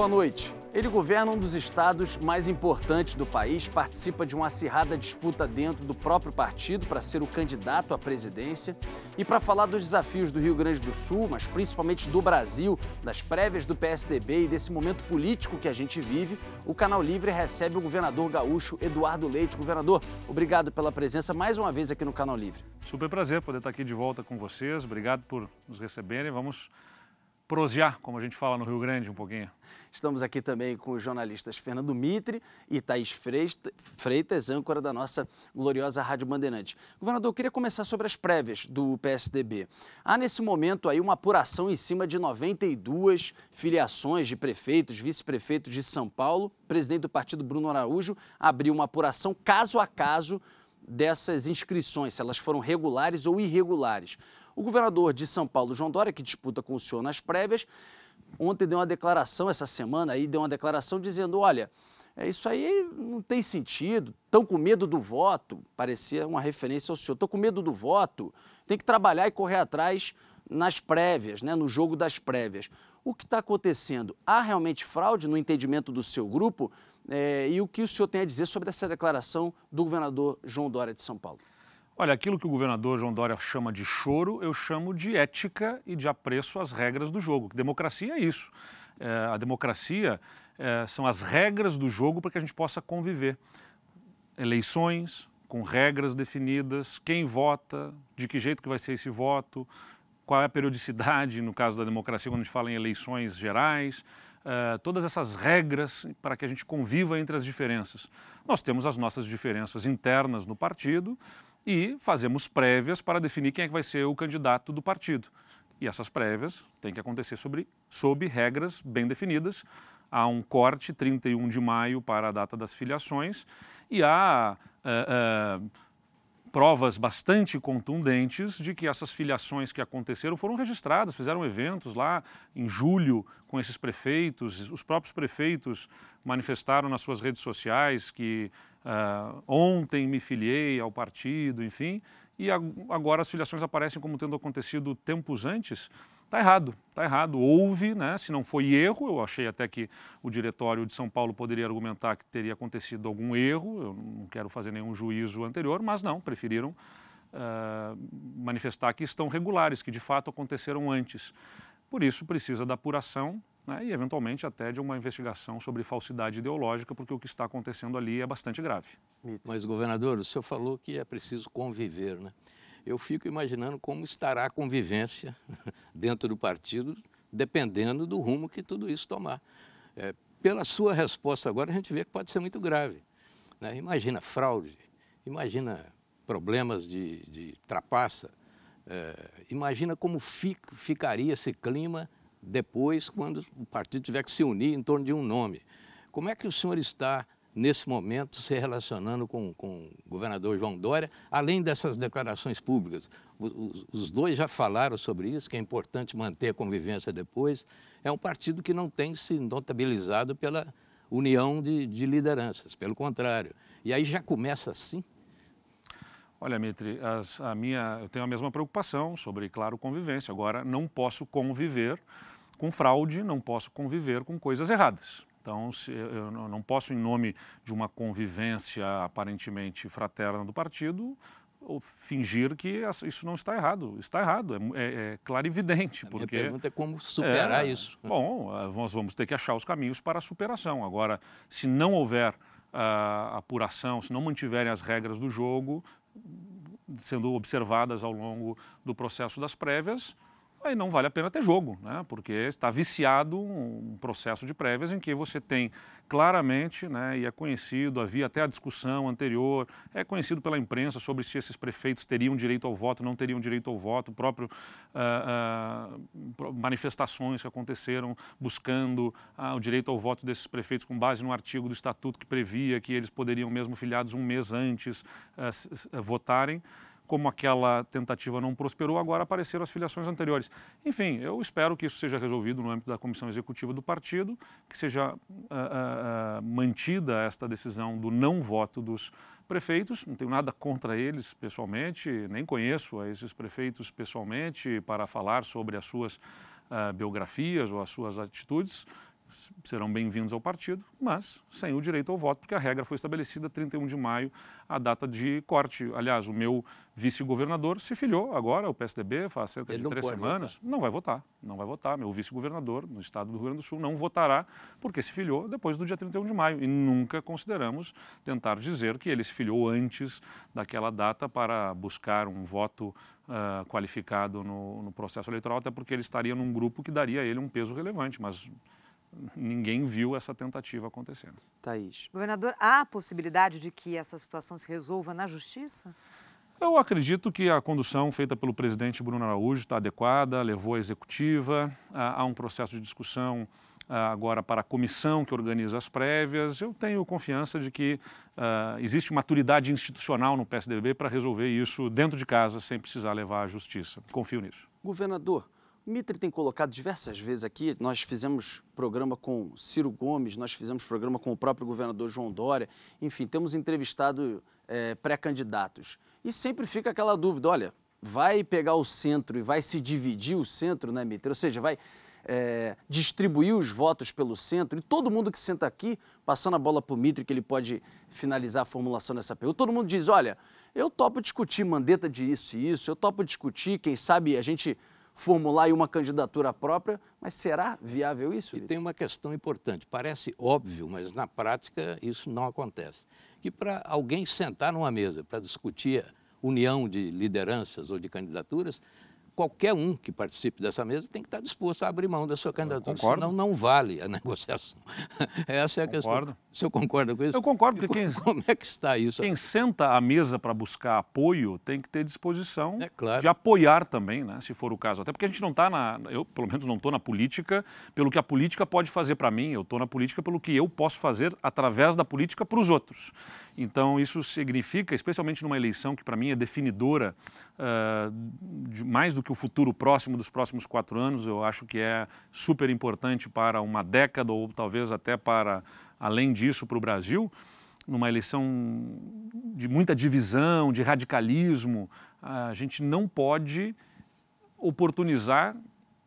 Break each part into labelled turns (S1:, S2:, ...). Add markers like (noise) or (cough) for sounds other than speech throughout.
S1: Boa noite. Ele governa um dos estados mais importantes do país, participa de uma acirrada disputa dentro do próprio partido para ser o candidato à presidência. E para falar dos desafios do Rio Grande do Sul, mas principalmente do Brasil, das prévias do PSDB e desse momento político que a gente vive, o Canal Livre recebe o governador gaúcho Eduardo Leite. Governador, obrigado pela presença mais uma vez aqui no Canal Livre.
S2: Super prazer poder estar aqui de volta com vocês. Obrigado por nos receberem. Vamos prosear, como a gente fala no Rio Grande, um pouquinho.
S1: Estamos aqui também com os jornalistas Fernando Mitre e Thaís Freitas, âncora da nossa gloriosa Rádio Bandeirante. Governador, eu queria começar sobre as prévias do PSDB. Há nesse momento aí uma apuração em cima de 92 filiações de prefeitos, vice-prefeitos de São Paulo. O presidente do partido, Bruno Araújo, abriu uma apuração caso a caso dessas inscrições, se elas foram regulares ou irregulares. O governador de São Paulo, João Dória, que disputa com o senhor nas prévias, ontem deu uma declaração, essa semana aí, deu uma declaração dizendo: olha, é, isso aí não tem sentido, estão com medo do voto, parecia uma referência ao senhor, estou com medo do voto, tem que trabalhar e correr atrás nas prévias, né, no jogo das prévias. O que está acontecendo? Há realmente fraude no entendimento do seu grupo? É, e o que o senhor tem a dizer sobre essa declaração do governador João Dória de São Paulo?
S2: Olha, aquilo que o governador João Dória chama de choro, eu chamo de ética e de apreço às regras do jogo. Democracia é isso. É, a democracia é, são as regras do jogo para que a gente possa conviver. Eleições com regras definidas, quem vota, de que jeito que vai ser esse voto, qual é a periodicidade, no caso da democracia, quando a gente fala em eleições gerais, Uh, todas essas regras para que a gente conviva entre as diferenças. Nós temos as nossas diferenças internas no partido e fazemos prévias para definir quem é que vai ser o candidato do partido. E essas prévias têm que acontecer sobre, sob regras bem definidas. Há um corte 31 de maio para a data das filiações e há uh, uh, provas bastante contundentes de que essas filiações que aconteceram foram registradas, fizeram eventos lá em julho com esses prefeitos, os próprios prefeitos manifestaram nas suas redes sociais que uh, ontem me filiei ao partido, enfim, e agora as filiações aparecem como tendo acontecido tempos antes. Está errado, está errado. Houve, né, se não foi erro, eu achei até que o diretório de São Paulo poderia argumentar que teria acontecido algum erro, eu não quero fazer nenhum juízo anterior, mas não, preferiram uh, manifestar que estão regulares, que de fato aconteceram antes. Por isso precisa da apuração né, e, eventualmente, até de uma investigação sobre falsidade ideológica, porque o que está acontecendo ali é bastante grave.
S3: Mas, governador, o senhor falou que é preciso conviver, né? eu fico imaginando como estará a convivência (laughs) dentro do partido, dependendo do rumo que tudo isso tomar. É, pela sua resposta agora, a gente vê que pode ser muito grave. Né? Imagina fraude, imagina problemas de, de trapaça, é, imagina como fica, ficaria esse clima depois, quando o partido tiver que se unir em torno de um nome. Como é que o senhor está nesse momento, se relacionando com, com o governador João Dória, além dessas declarações públicas. Os, os, dois já falaram sobre isso, que é importante manter a convivência depois. É um partido que não tem se notabilizado pela união de, de lideranças, pelo contrário. E aí já começa assim.
S2: Olha, Mitri, as, a minha, eu tenho a mesma preocupação sobre, claro, convivência. Agora, não posso conviver com fraude, não posso conviver com coisas erradas. Então, se, eu não posso, em nome de uma convivência aparentemente fraterna do partido, fingir que isso não está errado. Está errado, é, é, é claro e evidente.
S3: A
S2: porque,
S3: minha pergunta é como superar
S2: é,
S3: isso.
S2: Bom, nós vamos ter que achar os caminhos para a superação. Agora, se não houver uh, apuração, se não mantiverem as regras do jogo sendo observadas ao longo do processo das prévias, aí não vale a pena ter jogo, né? porque está viciado um processo de prévias em que você tem claramente, né, e é conhecido, havia até a discussão anterior, é conhecido pela imprensa sobre se esses prefeitos teriam direito ao voto, não teriam direito ao voto, próprio uh, uh, manifestações que aconteceram buscando uh, o direito ao voto desses prefeitos com base no artigo do estatuto que previa que eles poderiam mesmo filiados um mês antes votarem como aquela tentativa não prosperou, agora apareceram as filiações anteriores. Enfim, eu espero que isso seja resolvido no âmbito da comissão executiva do partido, que seja uh, uh, mantida esta decisão do não voto dos prefeitos. Não tenho nada contra eles pessoalmente, nem conheço esses prefeitos pessoalmente para falar sobre as suas uh, biografias ou as suas atitudes serão bem-vindos ao partido, mas sem o direito ao voto, porque a regra foi estabelecida 31 de maio, a data de corte. Aliás, o meu vice-governador se filiou agora ao PSDB, faz cerca
S3: Ele
S2: de três semanas. Votar. Não vai votar, não vai votar. Meu vice-governador no estado do Rio Grande do Sul não votará porque se filiou depois do dia 31 de maio. E nunca consideramos tentar dizer que ele se filiou antes daquela data para buscar um voto uh, qualificado no, no processo eleitoral, até porque ele estaria num grupo que daria a ele um peso relevante, mas ninguém viu essa tentativa acontecendo.
S1: Thaís.
S4: Governador, há a possibilidade de que essa situação se resolva na justiça?
S2: Eu acredito que a condução feita pelo presidente Bruno Araújo está adequada, levou a executiva, há um processo de discussão agora para a comissão que organiza as prévias. Eu tenho confiança de que uh, existe maturidade institucional no PSDB para resolver isso dentro de casa, sem precisar levar à justiça. Confio nisso.
S1: Governador, Mitre tem colocado diversas vezes aqui, nós fizemos programa com Ciro Gomes, nós fizemos programa com o próprio governador João Dória, enfim, temos entrevistado é, pré-candidatos. E sempre fica aquela dúvida, olha, vai pegar o centro e vai se dividir o centro, né, Mitre? Ou seja, vai é, distribuir os votos pelo centro e todo mundo que senta aqui, passando a bola para o Mitre, que ele pode finalizar a formulação dessa pergunta, todo mundo diz, olha, eu topo discutir mandeta de isso e isso, eu topo discutir, quem sabe a gente formular uma candidatura própria, mas será viável isso?
S3: E tem uma questão importante. Parece óbvio, mas na prática isso não acontece. Que para alguém sentar numa mesa para discutir união de lideranças ou de candidaturas, qualquer um que participe dessa mesa tem que estar disposto a abrir mão da sua candidatura, senão não vale a (laughs) negociação. Essa é a
S2: concordo.
S3: questão. O senhor concorda com isso?
S2: Eu concordo, porque quem, (laughs)
S3: como é que está isso?
S2: Quem senta à mesa para buscar apoio tem que ter disposição
S3: é claro.
S2: de apoiar também, né, se for o caso. Até porque a gente não está na, eu pelo menos não estou na política pelo que a política pode fazer para mim, eu estou na política pelo que eu posso fazer através da política para os outros. Então isso significa, especialmente numa eleição que para mim é definidora uh, de mais do que o futuro próximo dos próximos quatro anos, eu acho que é super importante para uma década ou talvez até para, além disso, para o Brasil, numa eleição de muita divisão, de radicalismo, a gente não pode oportunizar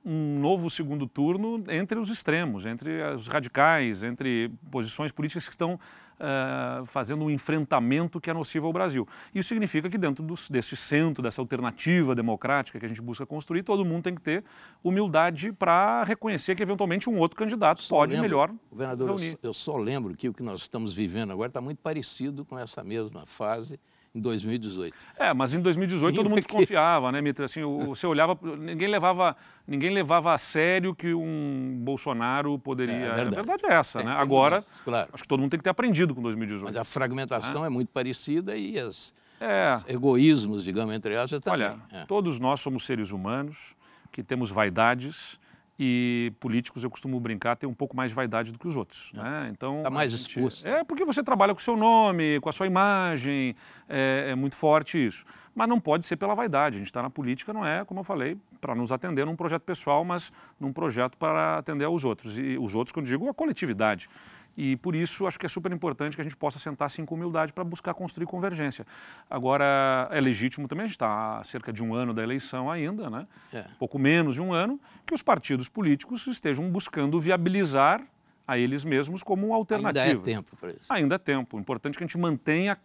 S2: um novo segundo turno entre os extremos, entre os radicais, entre posições políticas que estão uh, fazendo um enfrentamento que é nocivo ao Brasil. Isso significa que dentro dos, desse centro, dessa alternativa democrática que a gente busca construir, todo mundo tem que ter humildade para reconhecer que eventualmente um outro candidato
S3: só
S2: pode
S3: lembro,
S2: melhor
S3: governador,
S2: reunir.
S3: Eu, eu só lembro que o que nós estamos vivendo agora está muito parecido com essa mesma fase em 2018.
S2: É, mas em 2018 todo mundo (laughs) confiava, né, Mitra? Assim, você olhava, ninguém levava, ninguém levava a sério que um Bolsonaro poderia. É, a verdade, a verdade é essa, é, né? Agora, claro. acho que todo mundo tem que ter aprendido com 2018.
S3: Mas a fragmentação é, é muito parecida e as, é. os egoísmos, digamos, entre elas também.
S2: Olha, é. todos nós somos seres humanos que temos vaidades e políticos, eu costumo brincar, têm um pouco mais de vaidade do que os outros.
S3: É.
S2: Né?
S3: Então, Está mais gente, exposto.
S2: É porque você trabalha com o seu nome, com a sua imagem, é, é muito forte isso. Mas não pode ser pela vaidade. A gente está na política, não é, como eu falei, para nos atender num projeto pessoal, mas num projeto para atender aos outros. E os outros, quando digo, a coletividade. E por isso acho que é super importante que a gente possa sentar assim com humildade para buscar construir convergência. Agora, é legítimo também, a gente está há cerca de um ano da eleição ainda, né?
S3: É.
S2: pouco menos de um ano, que os partidos políticos estejam buscando viabilizar a eles mesmos como uma alternativa.
S3: Ainda é tempo para isso.
S2: Ainda é tempo. Importante que a gente mantenha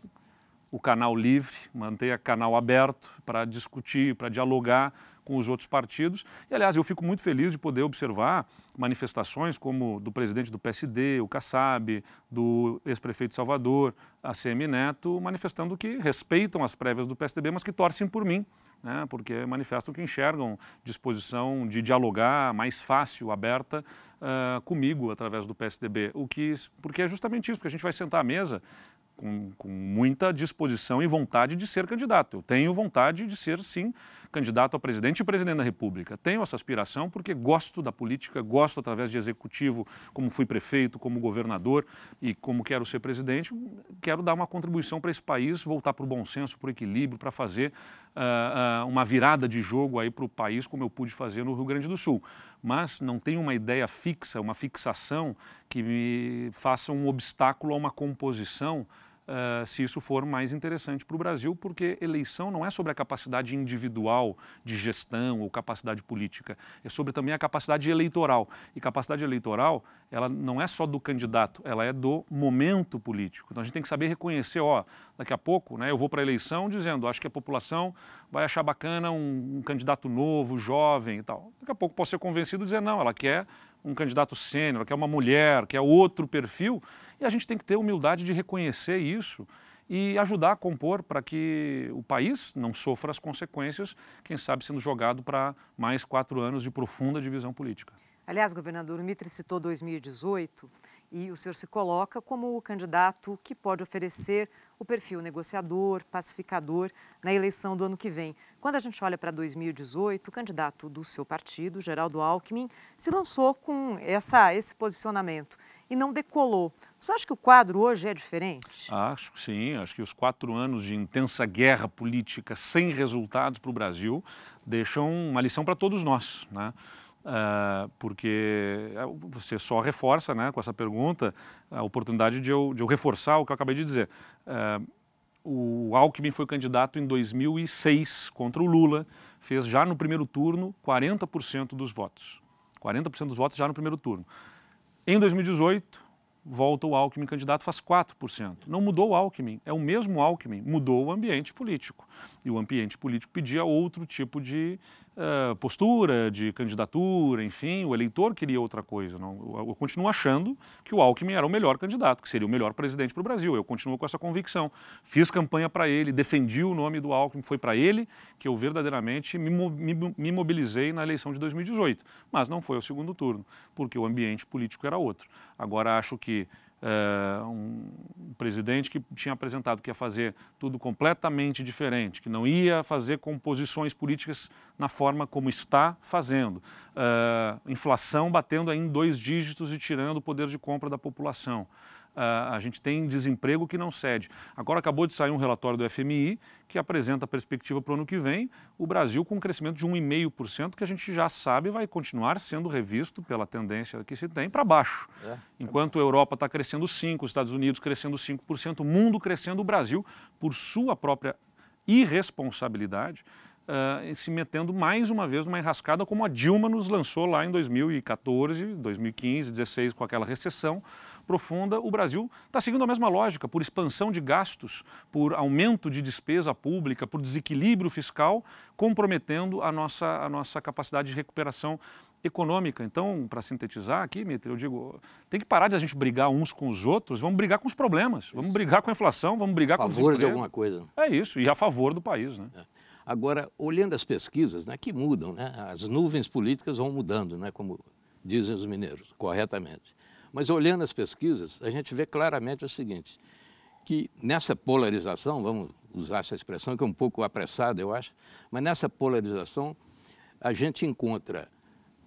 S2: o canal livre, mantenha o canal aberto para discutir, para dialogar com os outros partidos. E, aliás, eu fico muito feliz de poder observar manifestações como do presidente do PSD, o Kassab, do ex-prefeito de Salvador, a CM Neto, manifestando que respeitam as prévias do PSDB, mas que torcem por mim, né, porque manifestam que enxergam disposição de dialogar mais fácil, aberta, uh, comigo através do PSDB. O que, porque é justamente isso, porque a gente vai sentar à mesa com, com, muita disposição e vontade de ser candidato. Eu tenho vontade de ser, sim, candidato a presidente e presidente da República. Tenho essa aspiração porque gosto da política, gosto através de executivo, como fui prefeito, como governador e como quero ser presidente, quero dar uma contribuição para esse país, voltar para o bom senso, para o equilíbrio, para fazer uh, uh, uma virada de jogo aí para o país, como eu pude fazer no Rio Grande do Sul. Mas não tenho uma ideia fixa, uma fixação que me faça um obstáculo a uma composição uh, se isso for mais interessante para o Brasil, porque eleição não é sobre a capacidade individual de gestão ou capacidade política, é sobre também a capacidade eleitoral. E capacidade eleitoral, ela não é só do candidato, ela é do momento político. Então a gente tem que saber reconhecer, ó, daqui a pouco, né, eu vou para a eleição dizendo, acho que a população vai achar bacana um, um candidato novo, jovem e tal. Daqui a pouco posso ser convencido de dizer, não, ela quer um candidato sênior, quer uma mulher, quer outro perfil, e a gente tem que ter humildade de reconhecer isso e ajudar a compor para que o país não sofra as consequências, quem sabe sendo jogado para mais quatro anos de profunda divisão política.
S4: Aliás, governador, o Mitre citou 2018 e o senhor se coloca como o candidato que pode oferecer o perfil negociador, pacificador na eleição do ano que vem. Quando a gente olha para 2018, o candidato do seu partido, Geraldo Alckmin, se lançou com essa, esse posicionamento e não decolou. Você acha que o quadro hoje é diferente?
S2: Acho que sim. Acho que os quatro anos de intensa guerra política sem resultados para o Brasil deixam uma lição para todos nós. Né? Uh, porque é, você só reforça né, com essa pergunta a oportunidade de eu, de eu reforçar o que eu acabei de dizer. Uh, o Alckmin foi candidato em 2006 contra o Lula, fez já no primeiro turno 40% dos votos. 40% dos votos já no primeiro turno. Em 2018, volta o Alckmin candidato, faz 4%. Não mudou o Alckmin, é o mesmo Alckmin, mudou o ambiente político. E o ambiente político pedia outro tipo de uh, postura, de candidatura, enfim, o eleitor queria outra coisa. Não? Eu, eu continuo achando que o Alckmin era o melhor candidato, que seria o melhor presidente para o Brasil. Eu continuo com essa convicção. Fiz campanha para ele, defendi o nome do Alckmin, foi para ele que eu verdadeiramente me, me, me mobilizei na eleição de 2018. Mas não foi ao segundo turno, porque o ambiente político era outro. Agora acho que Uh, um presidente que tinha apresentado que ia fazer tudo completamente diferente, que não ia fazer composições políticas na forma como está fazendo, uh, inflação batendo em dois dígitos e tirando o poder de compra da população a gente tem desemprego que não cede. Agora acabou de sair um relatório do FMI que apresenta a perspectiva para o ano que vem, o Brasil com um crescimento de 1,5%, que a gente já sabe vai continuar sendo revisto pela tendência que se tem para baixo. É. Enquanto a Europa está crescendo 5%, os Estados Unidos crescendo 5%, o mundo crescendo, o Brasil, por sua própria irresponsabilidade, uh, se metendo mais uma vez numa enrascada como a Dilma nos lançou lá em 2014, 2015, 2016, com aquela recessão profunda, o Brasil está seguindo a mesma lógica, por expansão de gastos, por aumento de despesa pública, por desequilíbrio fiscal, comprometendo a nossa, a nossa capacidade de recuperação econômica. Então, para sintetizar aqui, Mitre, eu digo, tem que parar de a gente brigar uns com os outros, vamos brigar com os problemas, vamos brigar com a inflação, vamos brigar com o
S3: A favor de alguma coisa.
S2: É isso, e a favor do país. Né? É.
S3: Agora, olhando as pesquisas, né, que mudam, né, as nuvens políticas vão mudando, né, como dizem os mineiros, corretamente. Mas olhando as pesquisas, a gente vê claramente o seguinte, que nessa polarização, vamos usar essa expressão que é um pouco apressada, eu acho, mas nessa polarização a gente encontra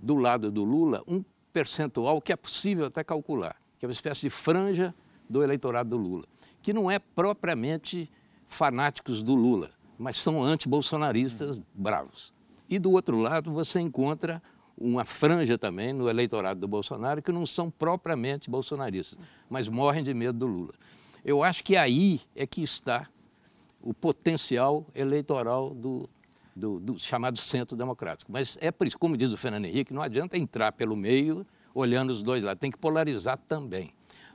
S3: do lado do Lula um percentual que é possível até calcular, que é uma espécie de franja do eleitorado do Lula, que não é propriamente fanáticos do Lula, mas são anti-bolsonaristas bravos. E do outro lado você encontra uma franja também no eleitorado do Bolsonaro que não são propriamente bolsonaristas, mas morrem de medo do Lula. Eu acho que aí é que está o potencial eleitoral do, do, do chamado centro democrático. Mas é por isso, como diz o Fernando Henrique, não adianta entrar pelo meio olhando os dois lados, tem que polarizar também.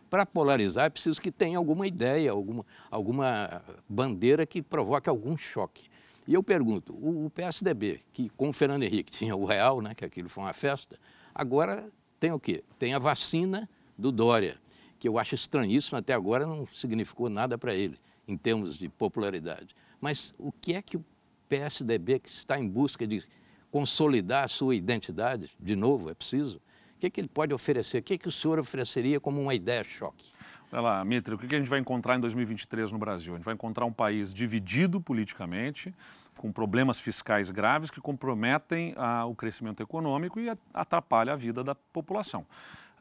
S3: Para polarizar, é preciso que tenha alguma ideia, alguma, alguma bandeira que provoque algum choque. E eu pergunto, o, o PSDB, que com o Fernando Henrique (laughs) tinha o Real, né, que aquilo foi uma festa, agora tem o quê? Tem a vacina do Dória, que eu acho estranhíssimo, até agora não significou nada para ele, em termos de popularidade. Mas o que é que o PSDB, que está em busca de consolidar a sua identidade, de novo, é preciso, o que, é que ele pode oferecer? O que, é que o senhor ofereceria como uma ideia-choque?
S2: Olha lá, Mitre, o que a gente vai encontrar em 2023 no Brasil? A gente vai encontrar um país dividido politicamente, com problemas fiscais graves que comprometem o crescimento econômico e atrapalham a vida da população.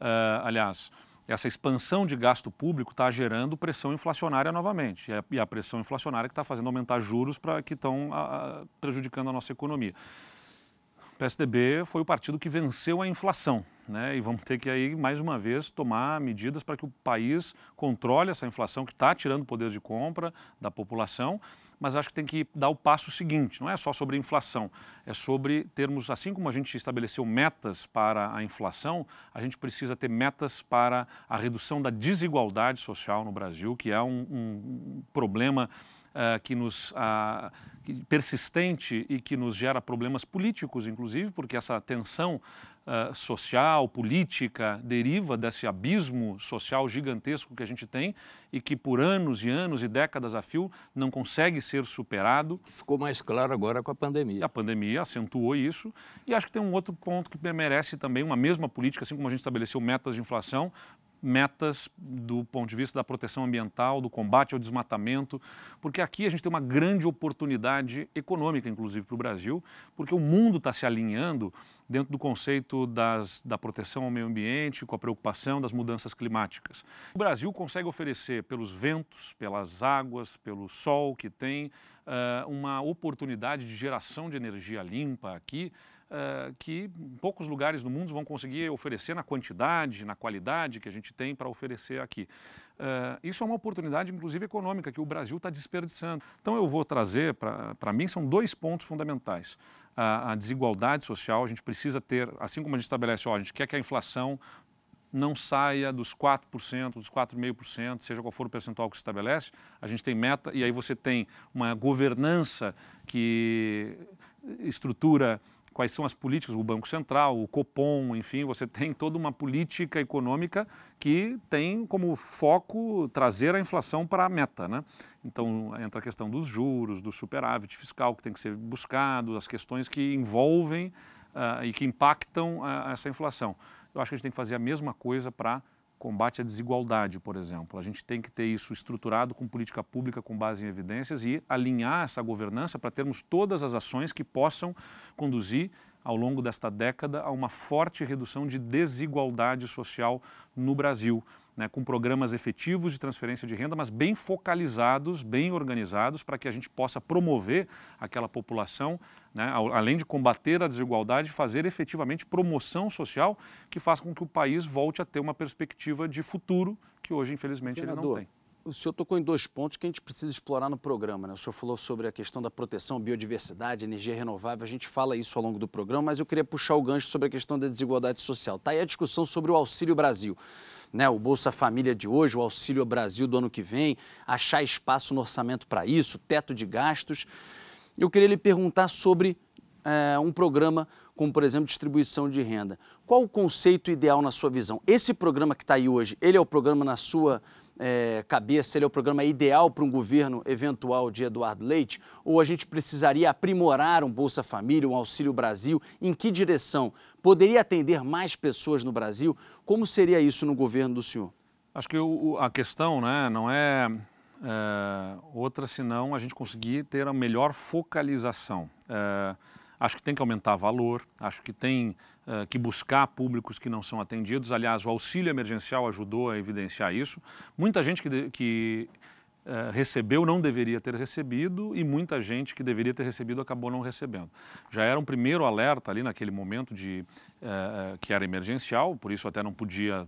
S2: Uh, aliás, essa expansão de gasto público está gerando pressão inflacionária novamente. E a, e a pressão inflacionária que está fazendo aumentar juros para que estão prejudicando a nossa economia. O PSDB foi o partido que venceu a inflação. Né? E vamos ter que aí, mais uma vez, tomar medidas para que o país controle essa inflação que está tirando poder de compra da população mas acho que tem que dar o passo seguinte, não é só sobre inflação, é sobre termos, assim como a gente estabeleceu metas para a inflação, a gente precisa ter metas para a redução da desigualdade social no Brasil, que é um, um problema uh, que nos uh, persistente e que nos gera problemas políticos, inclusive, porque essa tensão uh, social, política, deriva desse abismo social gigantesco que a gente tem e que por anos e anos e décadas a fio não consegue ser superado.
S3: Ficou mais claro agora com a pandemia.
S2: A pandemia acentuou isso e acho que tem um outro ponto que merece também uma mesma política, assim como a gente estabeleceu metas de inflação, metas do ponto de vista da proteção ambiental, do combate ao desmatamento, porque aqui a gente tem uma grande oportunidade econômica, inclusive, para o Brasil, porque o mundo está se alinhando dentro do conceito das, da proteção ao meio ambiente, com a preocupação das mudanças climáticas. O Brasil consegue oferecer, pelos ventos, pelas águas, pelo sol que tem, uh, uma oportunidade de geração de energia limpa aqui uh, que poucos lugares no mundo vão conseguir oferecer na quantidade, na qualidade que a gente tem para oferecer aqui. Uh, isso é uma oportunidade, inclusive econômica, que o Brasil está desperdiçando. Então eu vou trazer, para mim, são dois pontos fundamentais. A, desigualdade social, a gente precisa ter, assim como a gente estabelece, ó, a gente quer que a inflação não saia dos 4%, dos 4,5%, seja qual for o percentual que se estabelece, a gente tem meta e aí você tem uma governança que estrutura quais são as políticas, o Banco Central, o Copom, enfim, você (laughs) tem toda uma política econômica que tem como foco trazer a inflação para a meta. Né? Então, entra a questão dos juros, do superávit fiscal que tem que ser buscado, as questões que envolvem uh, e que impactam uh, essa inflação. Eu acho que a gente tem que fazer a mesma coisa para combate à desigualdade, por exemplo. A gente tem que ter isso estruturado com política pública com base em evidências e alinhar essa governança para termos todas as ações que possam conduzir ao longo desta década a uma forte redução de desigualdade social no Brasil né, com programas efetivos de transferência de renda, mas bem focalizados, bem organizados, para que a gente possa promover aquela população, né, além de combater a desigualdade, fazer efetivamente promoção social que faça com que o país volte a ter uma perspectiva de futuro que hoje, infelizmente, Senador, ele não tem.
S1: O senhor tocou em dois pontos que a gente precisa explorar no programa. Né? O senhor falou sobre a questão da proteção, biodiversidade, energia renovável. A gente fala isso ao longo do programa, mas eu queria puxar o gancho sobre a questão da desigualdade social. Está aí a discussão sobre o Auxílio Brasil né, o Bolsa Família de hoje, o Auxílio Brasil do ano que vem, achar espaço no orçamento para isso, teto de gastos. Eu queria lhe perguntar sobre é, um programa como, por exemplo, distribuição de renda. Qual o conceito ideal na sua visão? Esse programa que está aí hoje, ele é o programa na sua é, cabeça, ele é o programa ideal para um governo eventual de Eduardo Leite? Ou a gente precisaria aprimorar um Bolsa Família, um Auxílio Brasil? Em que direção? Poderia atender mais pessoas no Brasil? Como seria isso no governo do senhor?
S2: Acho que o, a questão né, não é, é, outra senão a gente conseguir ter a melhor focalização. É, Acho que tem que aumentar valor, acho que tem uh, que buscar públicos que não são atendidos. Aliás, o auxílio emergencial ajudou a evidenciar isso. Muita gente que, que eh, recebeu não deveria ter recebido e muita gente que deveria ter recebido acabou não recebendo. Já era um primeiro alerta ali naquele momento de eh, que era emergencial, por isso até não podia eh,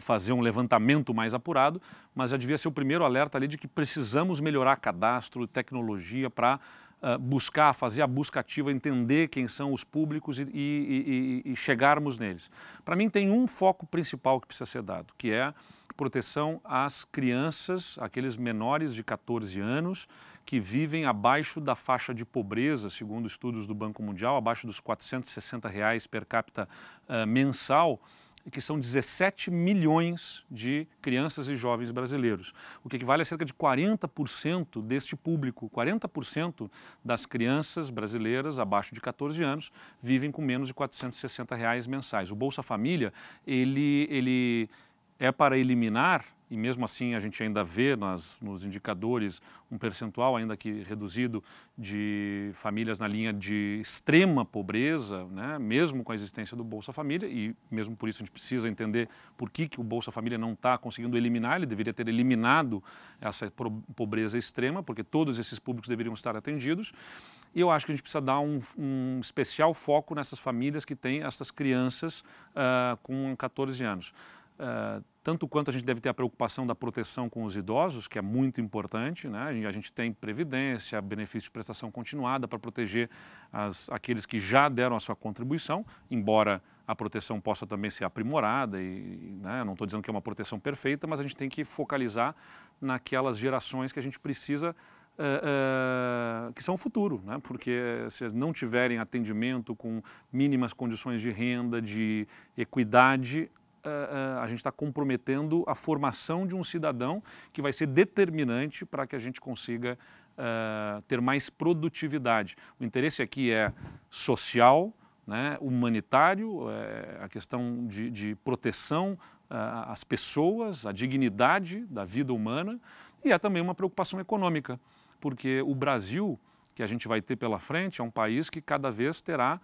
S2: fazer um levantamento mais apurado, mas já devia ser o primeiro alerta ali de que precisamos melhorar cadastro, tecnologia para uh, buscar, fazer a busca ativa, entender quem são os públicos e, e, e, e chegarmos neles. Para mim tem um foco principal que precisa ser dado, que é proteção às crianças, aqueles menores de 14 anos que vivem abaixo da faixa de pobreza, segundo estudos do Banco Mundial, abaixo dos 460 reais per capita uh, mensal que são 17 milhões de crianças e jovens brasileiros, o que equivale a cerca de 40% deste público. 40% das crianças brasileiras abaixo de 14 anos vivem com menos de 460 reais mensais. O Bolsa Família, ele, ele é para eliminar e mesmo assim a gente ainda vê nas, nos indicadores um percentual ainda que reduzido de famílias na linha de extrema pobreza, né? mesmo com a existência do Bolsa Família, e mesmo por isso a gente precisa entender por que, que o Bolsa Família não está conseguindo eliminar, ele deveria ter eliminado essa pobreza extrema, porque todos esses públicos deveriam estar atendidos. E eu acho que a gente precisa dar um, um especial foco nessas famílias que têm essas crianças uh, com 14 anos. Uh, tanto quanto a gente deve ter a preocupação da proteção com os idosos, que é muito importante, né? a gente tem previdência, benefício de prestação continuada para proteger as, aqueles que já deram a sua contribuição, embora a proteção possa também ser aprimorada, e né? não estou dizendo que é uma proteção perfeita, mas a gente tem que focalizar naquelas gerações que a gente precisa Uh, uh, que são o futuro, né? porque se não tiverem atendimento com mínimas condições de renda, de equidade, uh, a gente está comprometendo a formação de um cidadão que vai ser determinante para que a gente consiga uh, ter mais produtividade. O interesse aqui é social, né, humanitário, a questão de, de proteção às pessoas, a dignidade da vida humana e é também uma preocupação econômica, porque o Brasil, que a gente vai ter pela frente, é um país que cada vez terá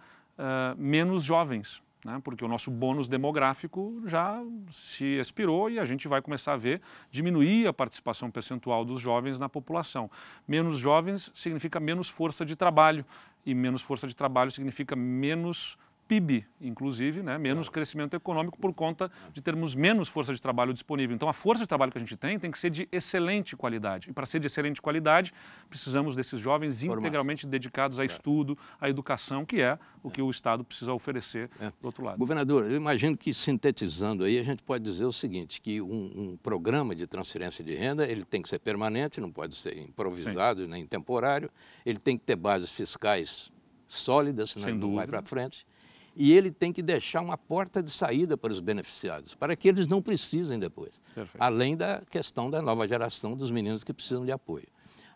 S2: menos jovens né? porque o nosso bônus demográfico já se expirou e a gente vai começar a ver diminuir a participação percentual dos jovens na população. Menos jovens significa menos força de trabalho e menos força de trabalho significa menos PIB, inclusive, né? menos crescimento econômico por conta de termos menos força de trabalho disponível. Então, a força de trabalho que a gente tem tem que ser de excelente qualidade. E para ser de excelente qualidade, precisamos desses jovens Formação. integralmente dedicados a é. estudo, à educação, que é o que o Estado precisa oferecer é. do outro lado.
S3: Governador, eu imagino que sintetizando aí, a gente pode dizer o seguinte, que um, um programa de transferência de renda, ele tem que ser permanente, não pode ser improvisado Sim. nem temporário, ele tem que ter bases fiscais sólidas, senão Sem ele não vai para frente e ele tem que deixar uma porta de saída para os beneficiados, para que eles não precisem depois. Perfeito. Além da questão da nova geração dos meninos que precisam de apoio.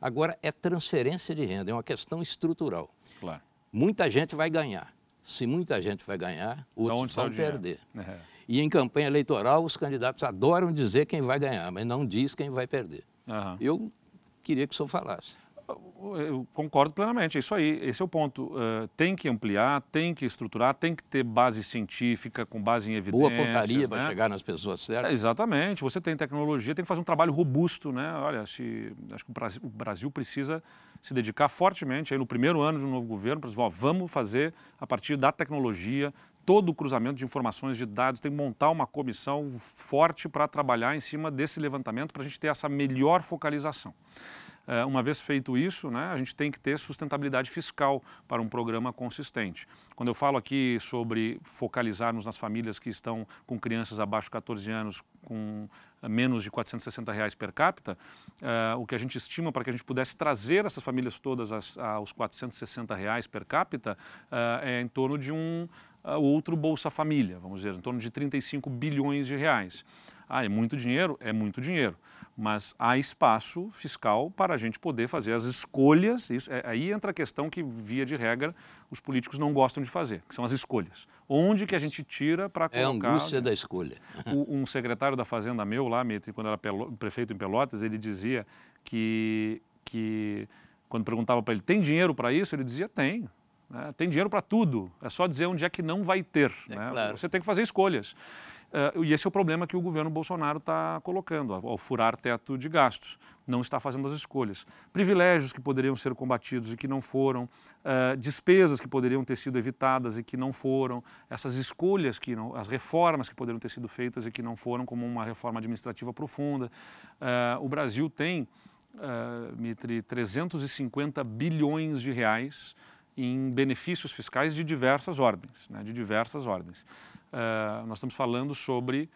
S3: Agora, é transferência de renda, é uma questão estrutural.
S2: Claro.
S3: Muita gente vai ganhar. Se muita gente vai ganhar, outros vão perder. É. E em campanha eleitoral, os candidatos adoram dizer quem vai ganhar, mas não diz quem vai perder. Uhum. Eu queria que o senhor falasse.
S2: Eu concordo plenamente, é isso aí, esse é o ponto. Uh, tem que ampliar, tem que estruturar, tem que ter base científica, com base em evidências.
S3: Boa pontaria né? para chegar nas pessoas certas.
S2: É, exatamente, você tem tecnologia, tem que fazer um trabalho robusto, né? Olha, se, acho que o Brasil, o Brasil precisa se dedicar fortemente aí no primeiro ano de um novo governo, para dizer, ó, vamos fazer a partir da tecnologia, todo o cruzamento de informações, de dados, tem que montar uma comissão forte para trabalhar em cima desse levantamento, para a gente ter essa melhor focalização. É, uma vez feito isso, né, a gente tem que ter sustentabilidade fiscal para um programa consistente. Quando eu falo aqui sobre focalizarmos nas famílias que estão com crianças abaixo de 14 anos com menos de 460 reais per capita, uh, o que a gente estima para que a gente pudesse trazer essas famílias todas aos 460 reais per capita uh, é em torno de um uh, outro Bolsa Família, vamos dizer, em torno de 35 bilhões de reais. Ah, é muito dinheiro? É muito dinheiro mas há espaço fiscal para a gente poder fazer as escolhas. Isso, é, aí entra a questão que, via de regra, os políticos não gostam de fazer, que são as escolhas. Onde que a gente tira para
S3: colocar... É a angústia da escolha. (laughs)
S2: O, um secretário da Fazenda meu lá, quando era prefeito em Pelotas, ele dizia que, que quando perguntava para ele, tem dinheiro para isso? Ele dizia, tem. Né? Tem dinheiro para tudo, é só dizer onde é que não vai ter. É, né? claro. Você tem que fazer escolhas. Uh, e esse é o problema que o governo Bolsonaro está colocando, ao, furar teto de gastos. Não está fazendo as escolhas. Privilégios que poderiam ser combatidos e que não foram, uh, despesas que poderiam ter sido evitadas e que não foram, essas escolhas, que não, as reformas que poderiam ter sido feitas e que não foram, como uma reforma administrativa profunda. Uh, o Brasil tem, Mitri, 350 bilhões de reais em benefícios fiscais de diversas ordens, né, de diversas ordens. Uh, nós estamos falando sobre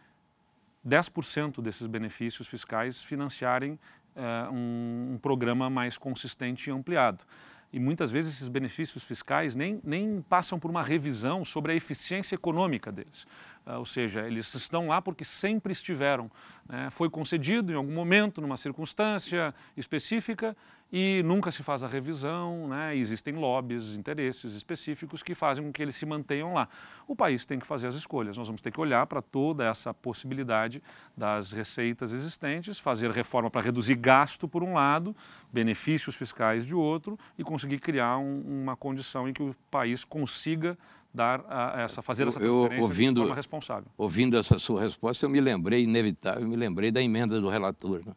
S2: 10% desses benefícios fiscais financiarem uh, um, um, programa mais consistente e ampliado. E muitas vezes esses benefícios fiscais nem, nem passam por uma revisão sobre a eficiência econômica deles. Uh, ou seja, eles estão lá porque sempre estiveram. Né? Foi concedido em algum momento, numa circunstância específica, e nunca se faz a revisão, né? existem lobbies, interesses específicos que fazem com que eles se mantenham lá. O país tem que fazer as escolhas, nós vamos ter que olhar para toda essa possibilidade das receitas existentes, fazer reforma para reduzir gasto por um lado, benefícios fiscais de outro e conseguir criar um, uma condição em que o país consiga dar a, essa fazer essa transferência eu, ouvindo, de forma responsável.
S3: Ouvindo essa sua resposta, eu me lembrei, inevitável, me lembrei da emenda do relator. Né?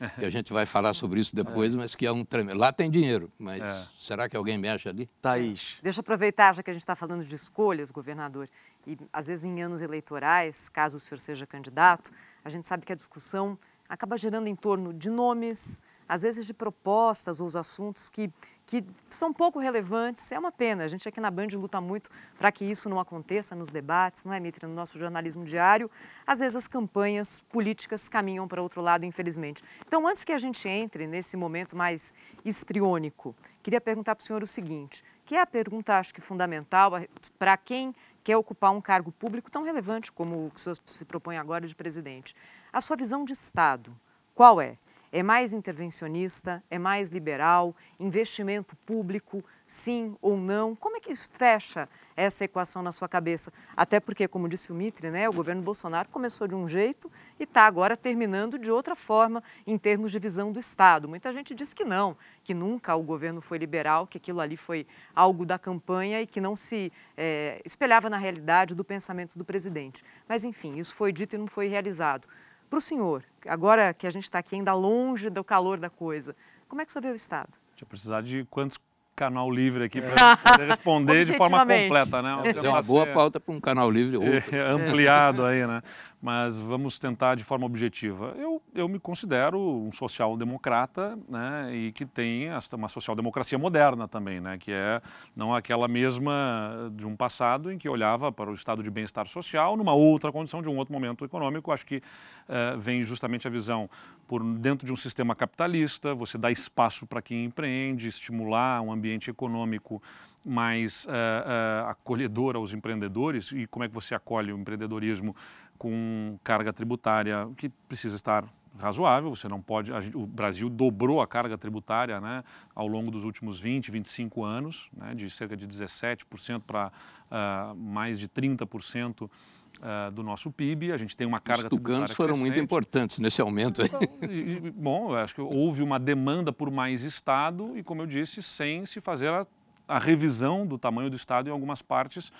S3: (laughs) que a gente vai falar sobre isso depois, é. mas que é um tremendo. Lá tem dinheiro, mas é. será que alguém mexe ali?
S1: Thaís.
S4: Deixa eu aproveitar, já que a gente está falando de escolhas, governador, e às vezes em anos eleitorais, caso o senhor seja candidato, a gente sabe que a discussão acaba gerando em torno de nomes, às vezes de propostas ou os assuntos que que são pouco relevantes. É uma pena. A gente aqui na Band luta muito para que isso não aconteça nos debates, não é, Mitre? No nosso jornalismo diário, às vezes as campanhas políticas caminham para outro lado, infelizmente. Então, antes que a gente entre nesse momento mais histriônico, queria perguntar para o senhor o seguinte, que é a pergunta, acho que fundamental, para quem quer ocupar um cargo público tão relevante como o que o senhor se propõe agora de presidente. A sua visão de Estado, qual é? É mais intervencionista? É mais liberal? Investimento público? Sim ou não? Como é que isso fecha essa equação na sua cabeça? Até porque, como disse o Mitre, né, o governo Bolsonaro começou de um jeito e está agora terminando de outra forma em termos de visão do Estado. Muita gente diz que não, que nunca o governo foi liberal, que aquilo ali foi algo da campanha e que não se é, espelhava na realidade do pensamento do presidente. Mas, enfim, isso foi dito e não foi realizado. Para o senhor, agora que a gente está aqui ainda longe do calor da coisa, como é que o senhor vê o Estado?
S2: Vai precisar de quantos canal livre aqui (laughs) para poder responder de forma completa, né?
S3: É uma boa pauta para um canal livre outro. (laughs)
S2: É, ampliado aí, né? Mas vamos tentar de forma objetiva. Eu, eu me considero um social-democrata, né? E que tem uma social-democracia moderna também, né? Que é não aquela mesma de um passado em que olhava para o estado de bem-estar social numa outra condição, de um outro momento econômico. Acho que uh, vem justamente a visão por dentro de um sistema capitalista, você dá espaço para quem empreende, estimular um ambiente econômico mais uh, uh, acolhedor aos empreendedores e como é que você acolhe o empreendedorismo com carga tributária que precisa estar razoável, você não pode, gente, o Brasil dobrou a carga tributária né, ao longo dos últimos 20, 25 anos, né, de cerca de 17% para uh, mais de 30% uh, do nosso PIB. A gente tem uma carga
S3: Os tucanos foram
S2: crescente.
S3: muito importantes nesse aumento.
S2: Então, e, bom, acho que houve uma demanda por mais Estado e, como eu disse, sem se fazer a, a revisão do tamanho do Estado em algumas partes